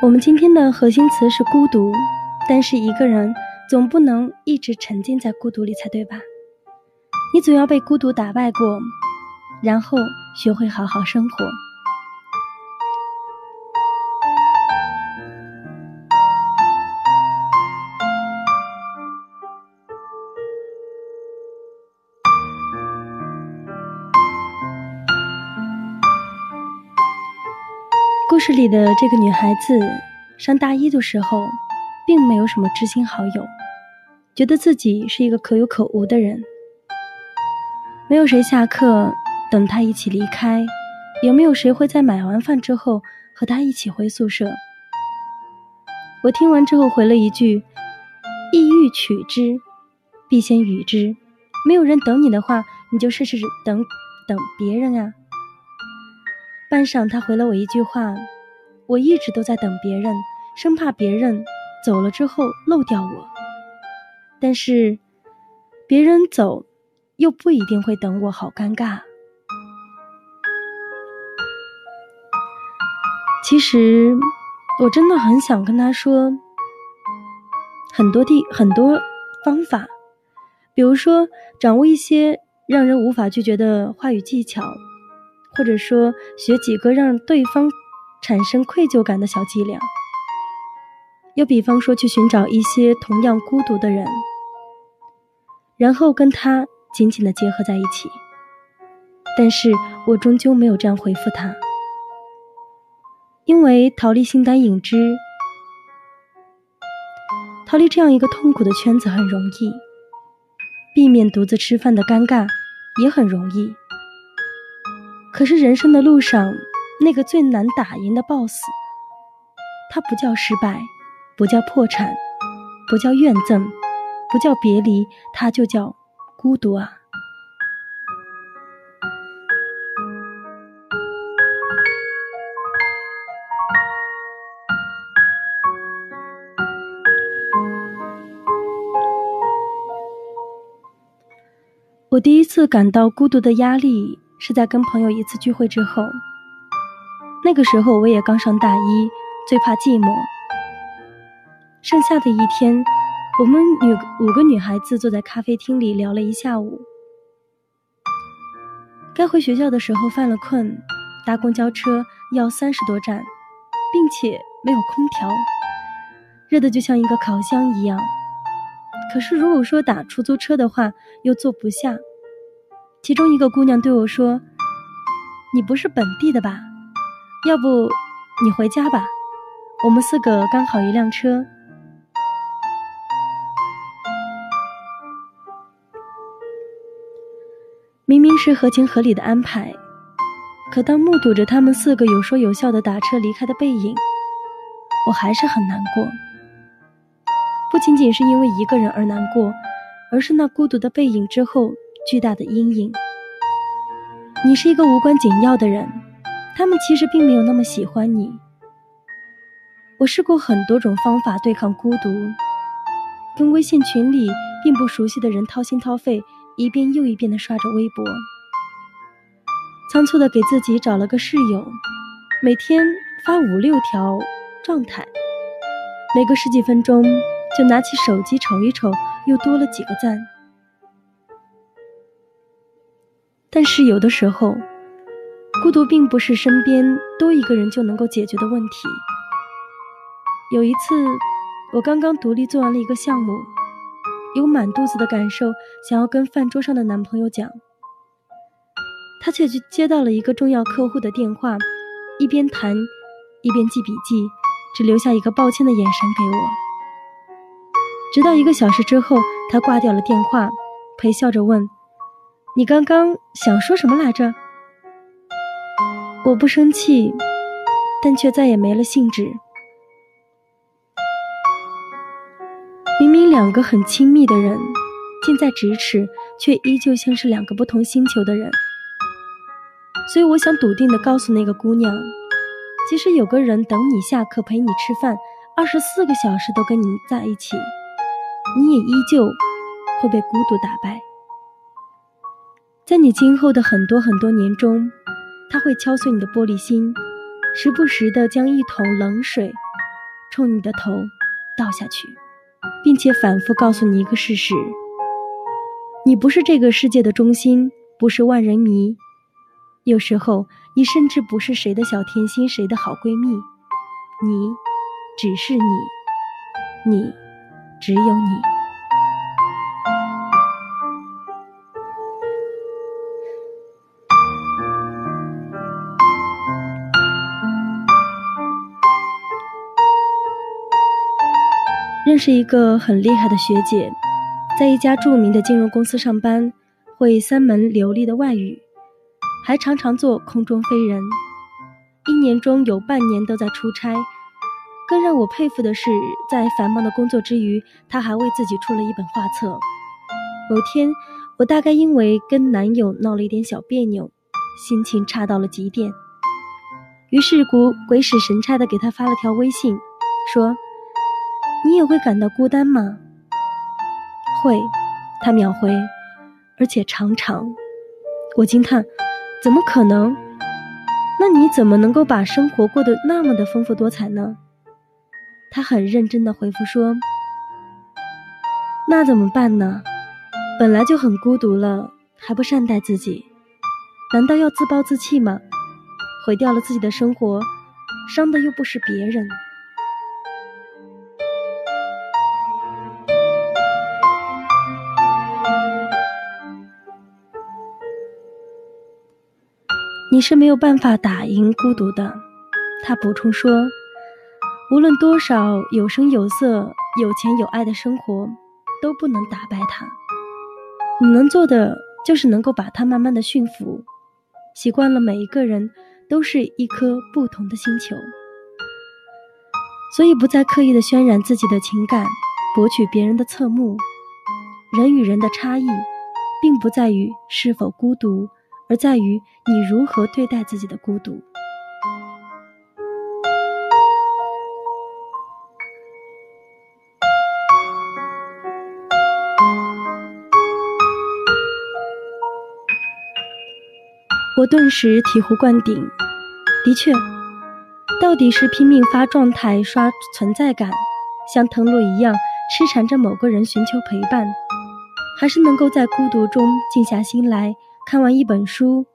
我们今天的核心词是孤独，但是一个人总不能一直沉浸在孤独里才对吧？你总要被孤独打败过，然后学会好好生活。故事里的这个女孩子上大一的时候，并没有什么知心好友，觉得自己是一个可有可无的人。没有谁下课等她一起离开，也没有谁会在买完饭之后和她一起回宿舍。我听完之后回了一句：“意欲取之，必先予之；没有人等你的话，你就试试等等别人啊。半晌，他回了我一句话：“我一直都在等别人，生怕别人走了之后漏掉我。但是，别人走，又不一定会等我，好尴尬。”其实，我真的很想跟他说很多地很多方法，比如说掌握一些让人无法拒绝的话语技巧，或者说学几个让对方产生愧疚感的小伎俩。又比方说去寻找一些同样孤独的人，然后跟他紧紧的结合在一起。但是我终究没有这样回复他。因为逃离形单影只，逃离这样一个痛苦的圈子很容易，避免独自吃饭的尴尬也很容易。可是人生的路上，那个最难打赢的 BOSS，它不叫失败，不叫破产，不叫怨憎，不叫别离，它就叫孤独啊。我第一次感到孤独的压力是在跟朋友一次聚会之后。那个时候我也刚上大一，最怕寂寞。剩下的一天，我们女五个女孩子坐在咖啡厅里聊了一下午。该回学校的时候犯了困，搭公交车要三十多站，并且没有空调，热的就像一个烤箱一样。可是，如果说打出租车的话，又坐不下。其中一个姑娘对我说：“你不是本地的吧？要不你回家吧，我们四个刚好一辆车。”明明是合情合理的安排，可当目睹着他们四个有说有笑的打车离开的背影，我还是很难过。不仅仅是因为一个人而难过，而是那孤独的背影之后巨大的阴影。你是一个无关紧要的人，他们其实并没有那么喜欢你。我试过很多种方法对抗孤独，跟微信群里并不熟悉的人掏心掏肺，一遍又一遍地刷着微博，仓促地给自己找了个室友，每天发五六条状态，每隔十几分钟。就拿起手机瞅一瞅，又多了几个赞。但是有的时候，孤独并不是身边多一个人就能够解决的问题。有一次，我刚刚独立做完了一个项目，有满肚子的感受想要跟饭桌上的男朋友讲，他却接到了一个重要客户的电话，一边谈一边记笔记，只留下一个抱歉的眼神给我。直到一个小时之后，他挂掉了电话，陪笑着问：“你刚刚想说什么来着？”我不生气，但却再也没了兴致。明明两个很亲密的人，近在咫尺，却依旧像是两个不同星球的人。所以，我想笃定的告诉那个姑娘：即使有个人等你下课陪你吃饭，二十四个小时都跟你在一起。你也依旧会被孤独打败，在你今后的很多很多年中，他会敲碎你的玻璃心，时不时的将一桶冷水冲你的头倒下去，并且反复告诉你一个事实：你不是这个世界的中心，不是万人迷。有时候，你甚至不是谁的小甜心，谁的好闺蜜，你只是你，你。只有你。认识一个很厉害的学姐，在一家著名的金融公司上班，会三门流利的外语，还常常做空中飞人，一年中有半年都在出差。更让我佩服的是，在繁忙的工作之余，她还为自己出了一本画册。某天，我大概因为跟男友闹了一点小别扭，心情差到了极点，于是鬼鬼使神差的给他发了条微信，说：“你也会感到孤单吗？”会，他秒回，而且常常。我惊叹：“怎么可能？那你怎么能够把生活过得那么的丰富多彩呢？”他很认真的回复说：“那怎么办呢？”本来就很孤独了，还不善待自己，难道要自暴自弃吗？毁掉了自己的生活，伤的又不是别人。你是没有办法打赢孤独的，他补充说。无论多少有声有色、有钱有爱的生活，都不能打败他。你能做的就是能够把它慢慢的驯服，习惯了每一个人都是一颗不同的星球，所以不再刻意的渲染自己的情感，博取别人的侧目。人与人的差异，并不在于是否孤独，而在于你如何对待自己的孤独。我顿时醍醐灌顶。的确，到底是拼命发状态刷存在感，像藤萝一样痴缠着某个人寻求陪伴，还是能够在孤独中静下心来看完一本书，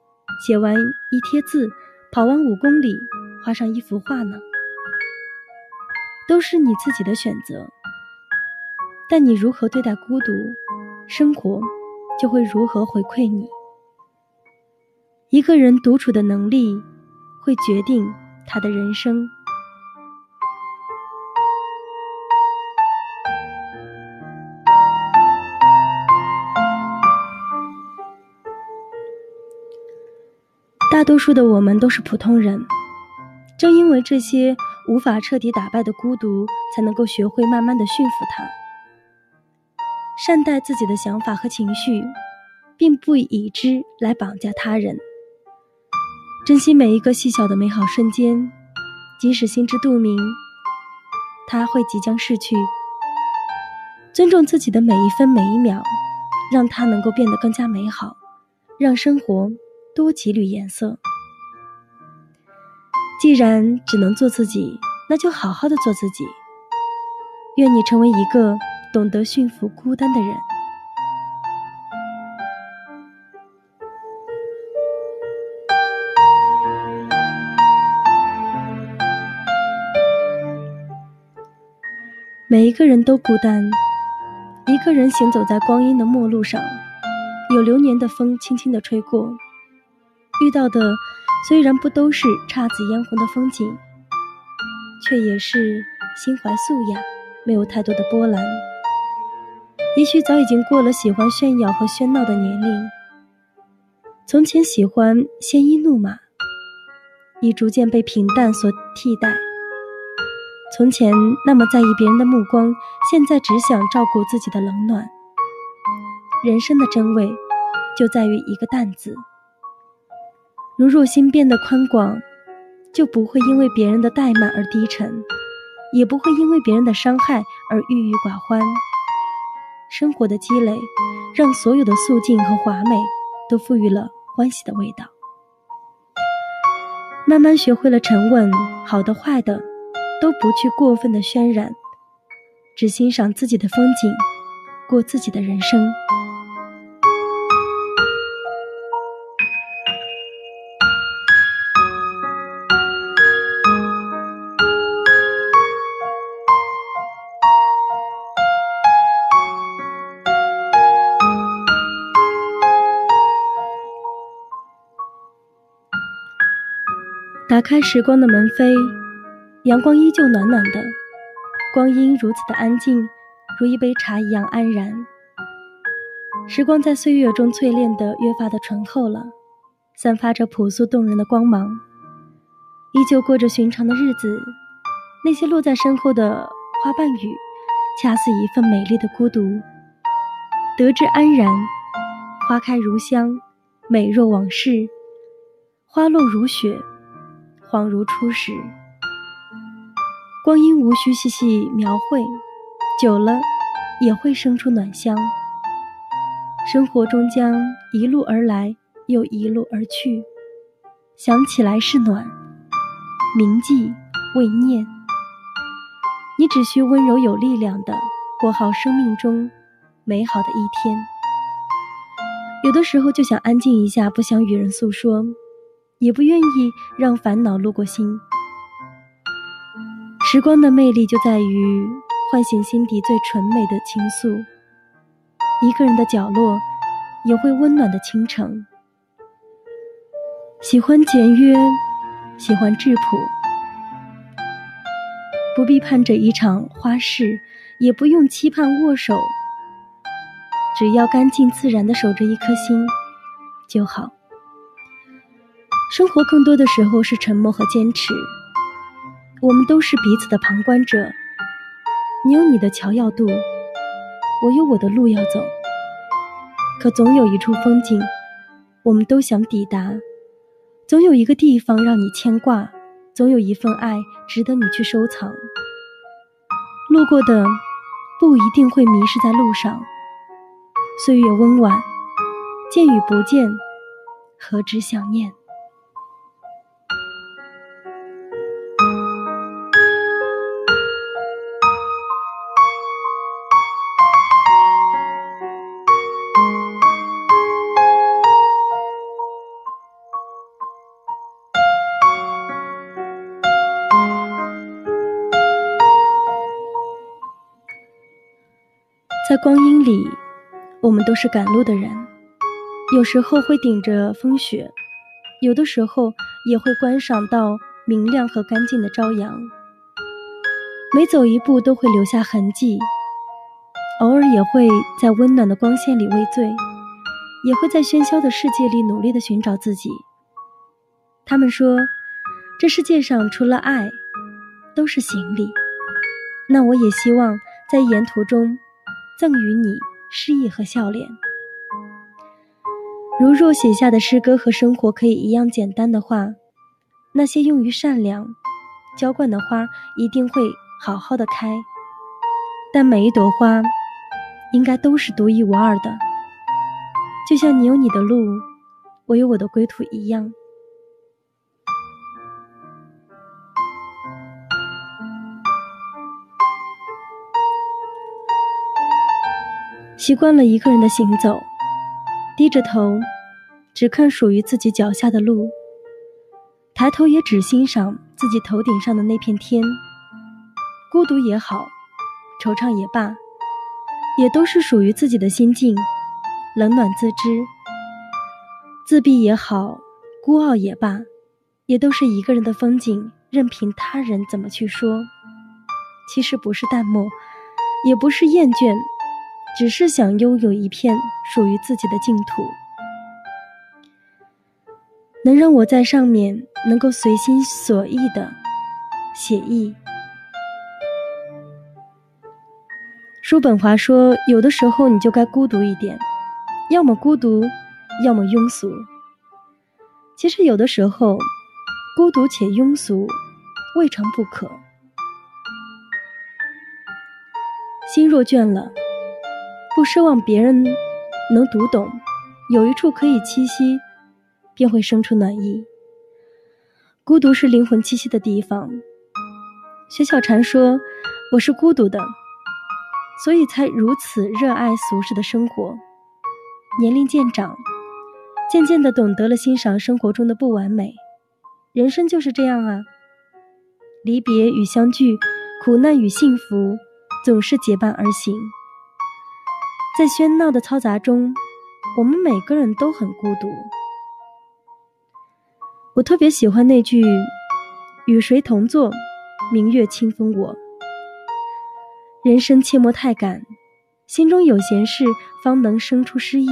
写完一贴字，跑完五公里，画上一幅画呢？都是你自己的选择。但你如何对待孤独，生活就会如何回馈你。一个人独处的能力，会决定他的人生。多数的我们都是普通人，正因为这些无法彻底打败的孤独，才能够学会慢慢的驯服它，善待自己的想法和情绪，并不以之来绑架他人。珍惜每一个细小的美好瞬间，即使心知肚明，它会即将逝去。尊重自己的每一分每一秒，让它能够变得更加美好，让生活多几缕颜色。既然只能做自己，那就好好的做自己。愿你成为一个懂得驯服孤单的人。每一个人都孤单，一个人行走在光阴的陌路上，有流年的风轻轻的吹过，遇到的虽然不都是姹紫嫣红的风景，却也是心怀素雅，没有太多的波澜。也许早已经过了喜欢炫耀和喧闹的年龄，从前喜欢鲜衣怒马，已逐渐被平淡所替代。从前那么在意别人的目光，现在只想照顾自己的冷暖。人生的真味，就在于一个“淡”字。如若心变得宽广，就不会因为别人的怠慢而低沉，也不会因为别人的伤害而郁郁寡欢。生活的积累，让所有的素净和华美，都赋予了欢喜的味道。慢慢学会了沉稳，好的坏的。都不去过分的渲染，只欣赏自己的风景，过自己的人生。打开时光的门扉。阳光依旧暖暖的，光阴如此的安静，如一杯茶一样安然。时光在岁月中淬炼的越发的醇厚了，散发着朴素动人的光芒。依旧过着寻常的日子，那些落在身后的花瓣雨，恰似一份美丽的孤独。得之安然，花开如香，美若往事；花落如雪，恍如初时。光阴无需细细描绘，久了也会生出暖香。生活终将一路而来，又一路而去，想起来是暖，铭记未念。你只需温柔有力量的过好生命中美好的一天。有的时候就想安静一下，不想与人诉说，也不愿意让烦恼路过心。时光的魅力就在于唤醒心底最纯美的情愫。一个人的角落，也会温暖的倾城。喜欢简约，喜欢质朴，不必盼着一场花事，也不用期盼握手，只要干净自然的守着一颗心就好。生活更多的时候是沉默和坚持。我们都是彼此的旁观者，你有你的桥要渡，我有我的路要走。可总有一处风景，我们都想抵达；总有一个地方让你牵挂；总有一份爱值得你去收藏。路过的不一定会迷失在路上。岁月温婉，见与不见，何止想念？光阴里，我们都是赶路的人，有时候会顶着风雪，有的时候也会观赏到明亮和干净的朝阳。每走一步都会留下痕迹，偶尔也会在温暖的光线里畏罪，也会在喧嚣的世界里努力的寻找自己。他们说，这世界上除了爱，都是行李。那我也希望在沿途中。赠予你诗意和笑脸。如若写下的诗歌和生活可以一样简单的话，那些用于善良、浇灌的花一定会好好的开。但每一朵花，应该都是独一无二的，就像你有你的路，我有我的归途一样。习惯了一个人的行走，低着头，只看属于自己脚下的路，抬头也只欣赏自己头顶上的那片天。孤独也好，惆怅也罢，也都是属于自己的心境，冷暖自知。自闭也好，孤傲也罢，也都是一个人的风景，任凭他人怎么去说。其实不是淡漠，也不是厌倦。只是想拥有一片属于自己的净土，能让我在上面能够随心所欲的写意。叔本华说：“有的时候你就该孤独一点，要么孤独，要么庸俗。”其实有的时候，孤独且庸俗未尝不可。心若倦了。不奢望别人能读懂，有一处可以栖息，便会生出暖意。孤独是灵魂栖息的地方。薛小禅说：“我是孤独的，所以才如此热爱俗世的生活。”年龄渐长，渐渐的懂得了欣赏生活中的不完美。人生就是这样啊，离别与相聚，苦难与幸福，总是结伴而行。在喧闹的嘈杂中，我们每个人都很孤独。我特别喜欢那句“与谁同坐，明月清风我”。人生切莫太赶，心中有闲事，方能生出诗意。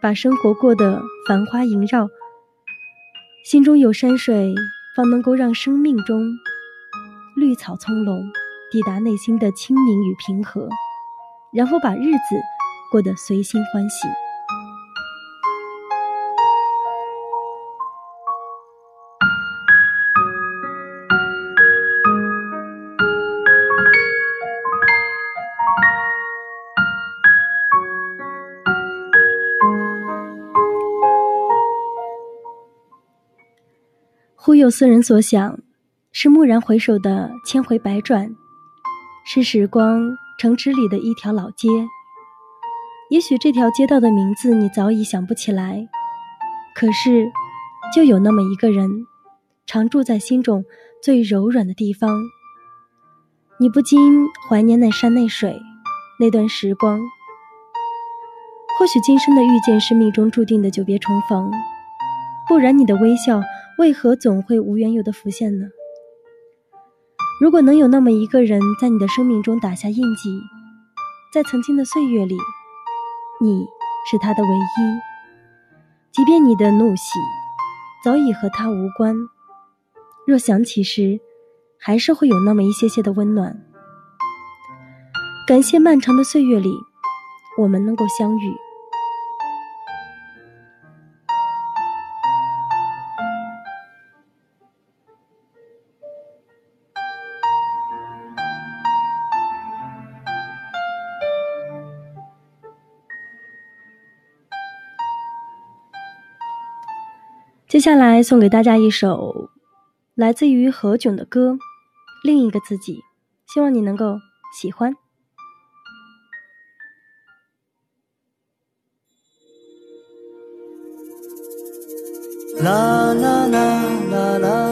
把生活过得繁花萦绕，心中有山水，方能够让生命中绿草葱茏，抵达内心的清明与平和。然后把日子过得随心欢喜。忽有斯人所想，是蓦然回首的千回百转，是时光城池里的一条老街。也许这条街道的名字你早已想不起来，可是，就有那么一个人，常住在心中最柔软的地方。你不禁怀念那山那水，那段时光。或许今生的遇见是命中注定的久别重逢，不然你的微笑为何总会无缘由的浮现呢？如果能有那么一个人在你的生命中打下印记，在曾经的岁月里。你是他的唯一，即便你的怒喜早已和他无关，若想起时，还是会有那么一些些的温暖。感谢漫长的岁月里，我们能够相遇。接下来送给大家一首来自于何炅的歌《另一个自己》，希望你能够喜欢。啦啦啦啦啦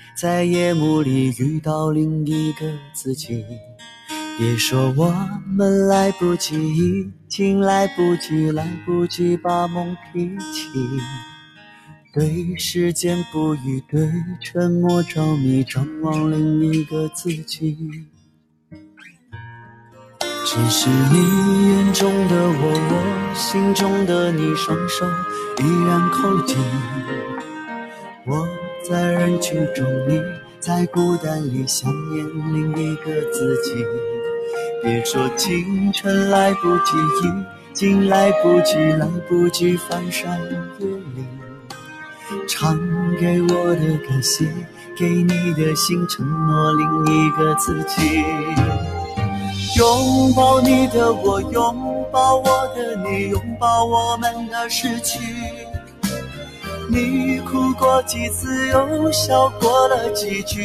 在夜幕里遇到另一个自己，别说我们来不及，已经来不及，来不及把梦提起。对时间不语，对沉默着迷，张望另一个自己。只是你眼中的我，我心中的你，双手依然扣紧。我。在人群中，你在孤单里想念另一个自己。别说青春来不及，已经来不及，来不及翻山越岭。唱给我的歌，写给你的心，承诺另一个自己。拥抱你的我，拥抱我的你，拥抱我们的失去。你哭过几次，又笑过了几句？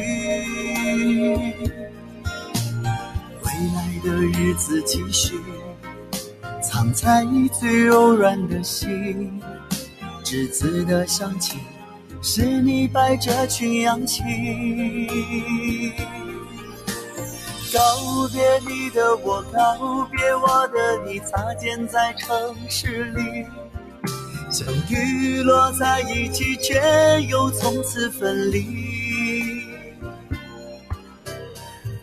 未来的日子继续，藏在最柔软的心。执子的香气，是你摆着群羊起。告别你的我，告别我的你，擦肩在城市里。相遇，落在一起，却又从此分离。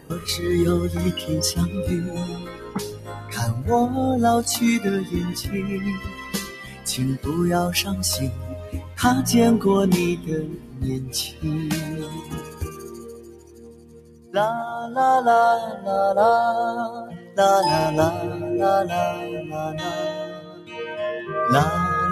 我只有一片相遇，看我老去的眼睛，请不要伤心，他见过你的年轻。啦啦啦啦啦啦啦啦啦啦啦啦啦。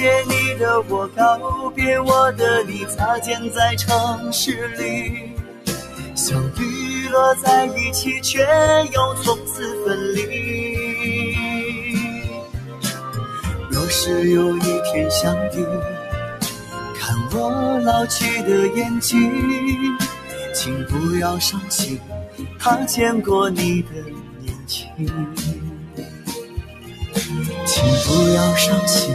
别你的我，告别我的你，擦肩在城市里，相遇了在一起，却又从此分离。若是有一天相遇，看我老去的眼睛，请不要伤心，他见过你的年轻。请不要伤心，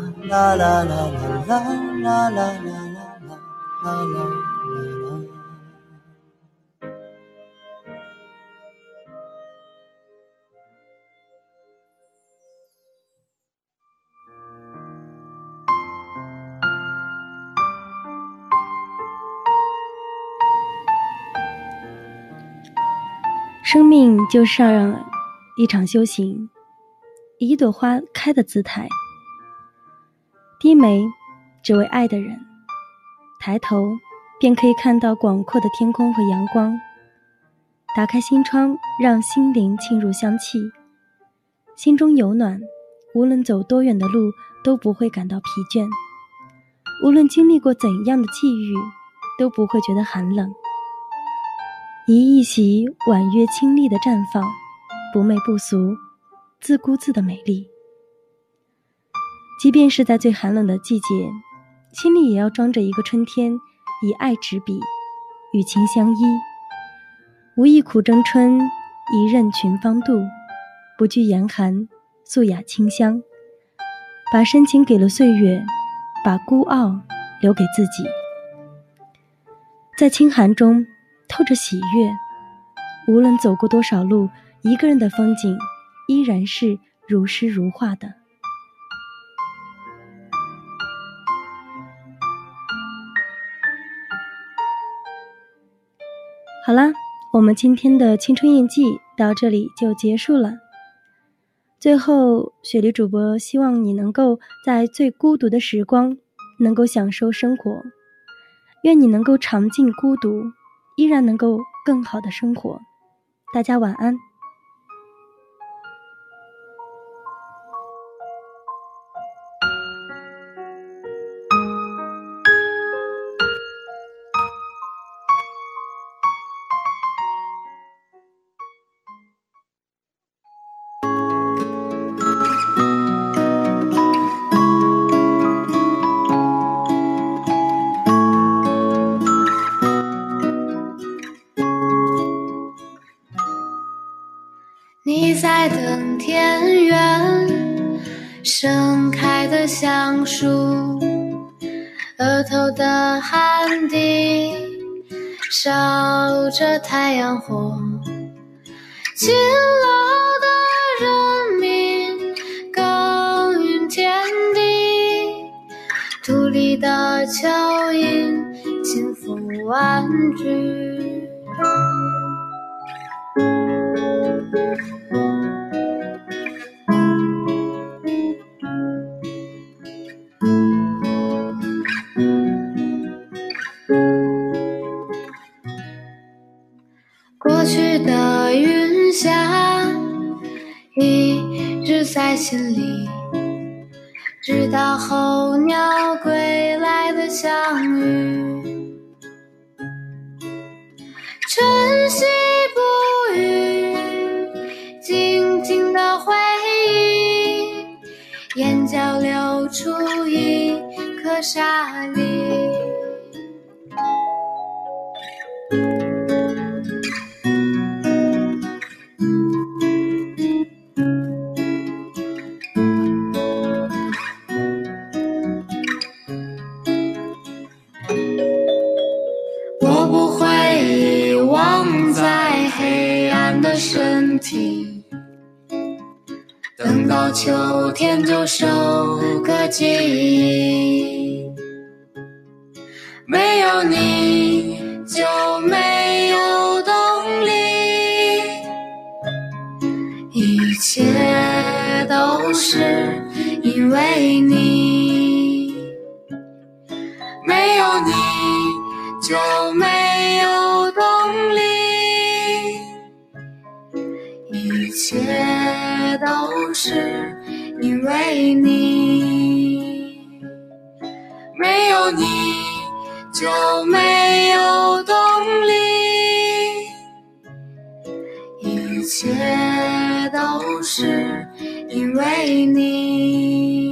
啦啦啦啦啦啦啦啦啦啦啦啦。生命就像一场修行，以一朵花开的姿态。低眉，只为爱的人；抬头，便可以看到广阔的天空和阳光。打开心窗，让心灵沁入香气，心中有暖。无论走多远的路，都不会感到疲倦；无论经历过怎样的际遇，都不会觉得寒冷。一一袭婉约清丽的绽放，不媚不俗，自顾自的美丽。即便是在最寒冷的季节，心里也要装着一个春天，以爱执笔，与情相依。无意苦争春，一任群芳妒，不惧严寒。素雅清香，把深情给了岁月，把孤傲留给自己。在清寒中透着喜悦，无论走过多少路，一个人的风景依然是如诗如画的。好啦，我们今天的青春印记到这里就结束了。最后，雪梨主播希望你能够在最孤独的时光，能够享受生活。愿你能够尝尽孤独，依然能够更好的生活。大家晚安。在等田园盛开的橡树，额头的汗滴烧着太阳火，勤劳的人民耕耘天地，土里的蚯蚓轻抚玩具。心里，直到候鸟归来的相遇。晨曦不语，静静的回忆，眼角流出一颗沙粒。到秋天就收割季，没有你就没有动力，一切都是因为你，没有你就没是因为你，没有你就没有动力。一切都是因为你。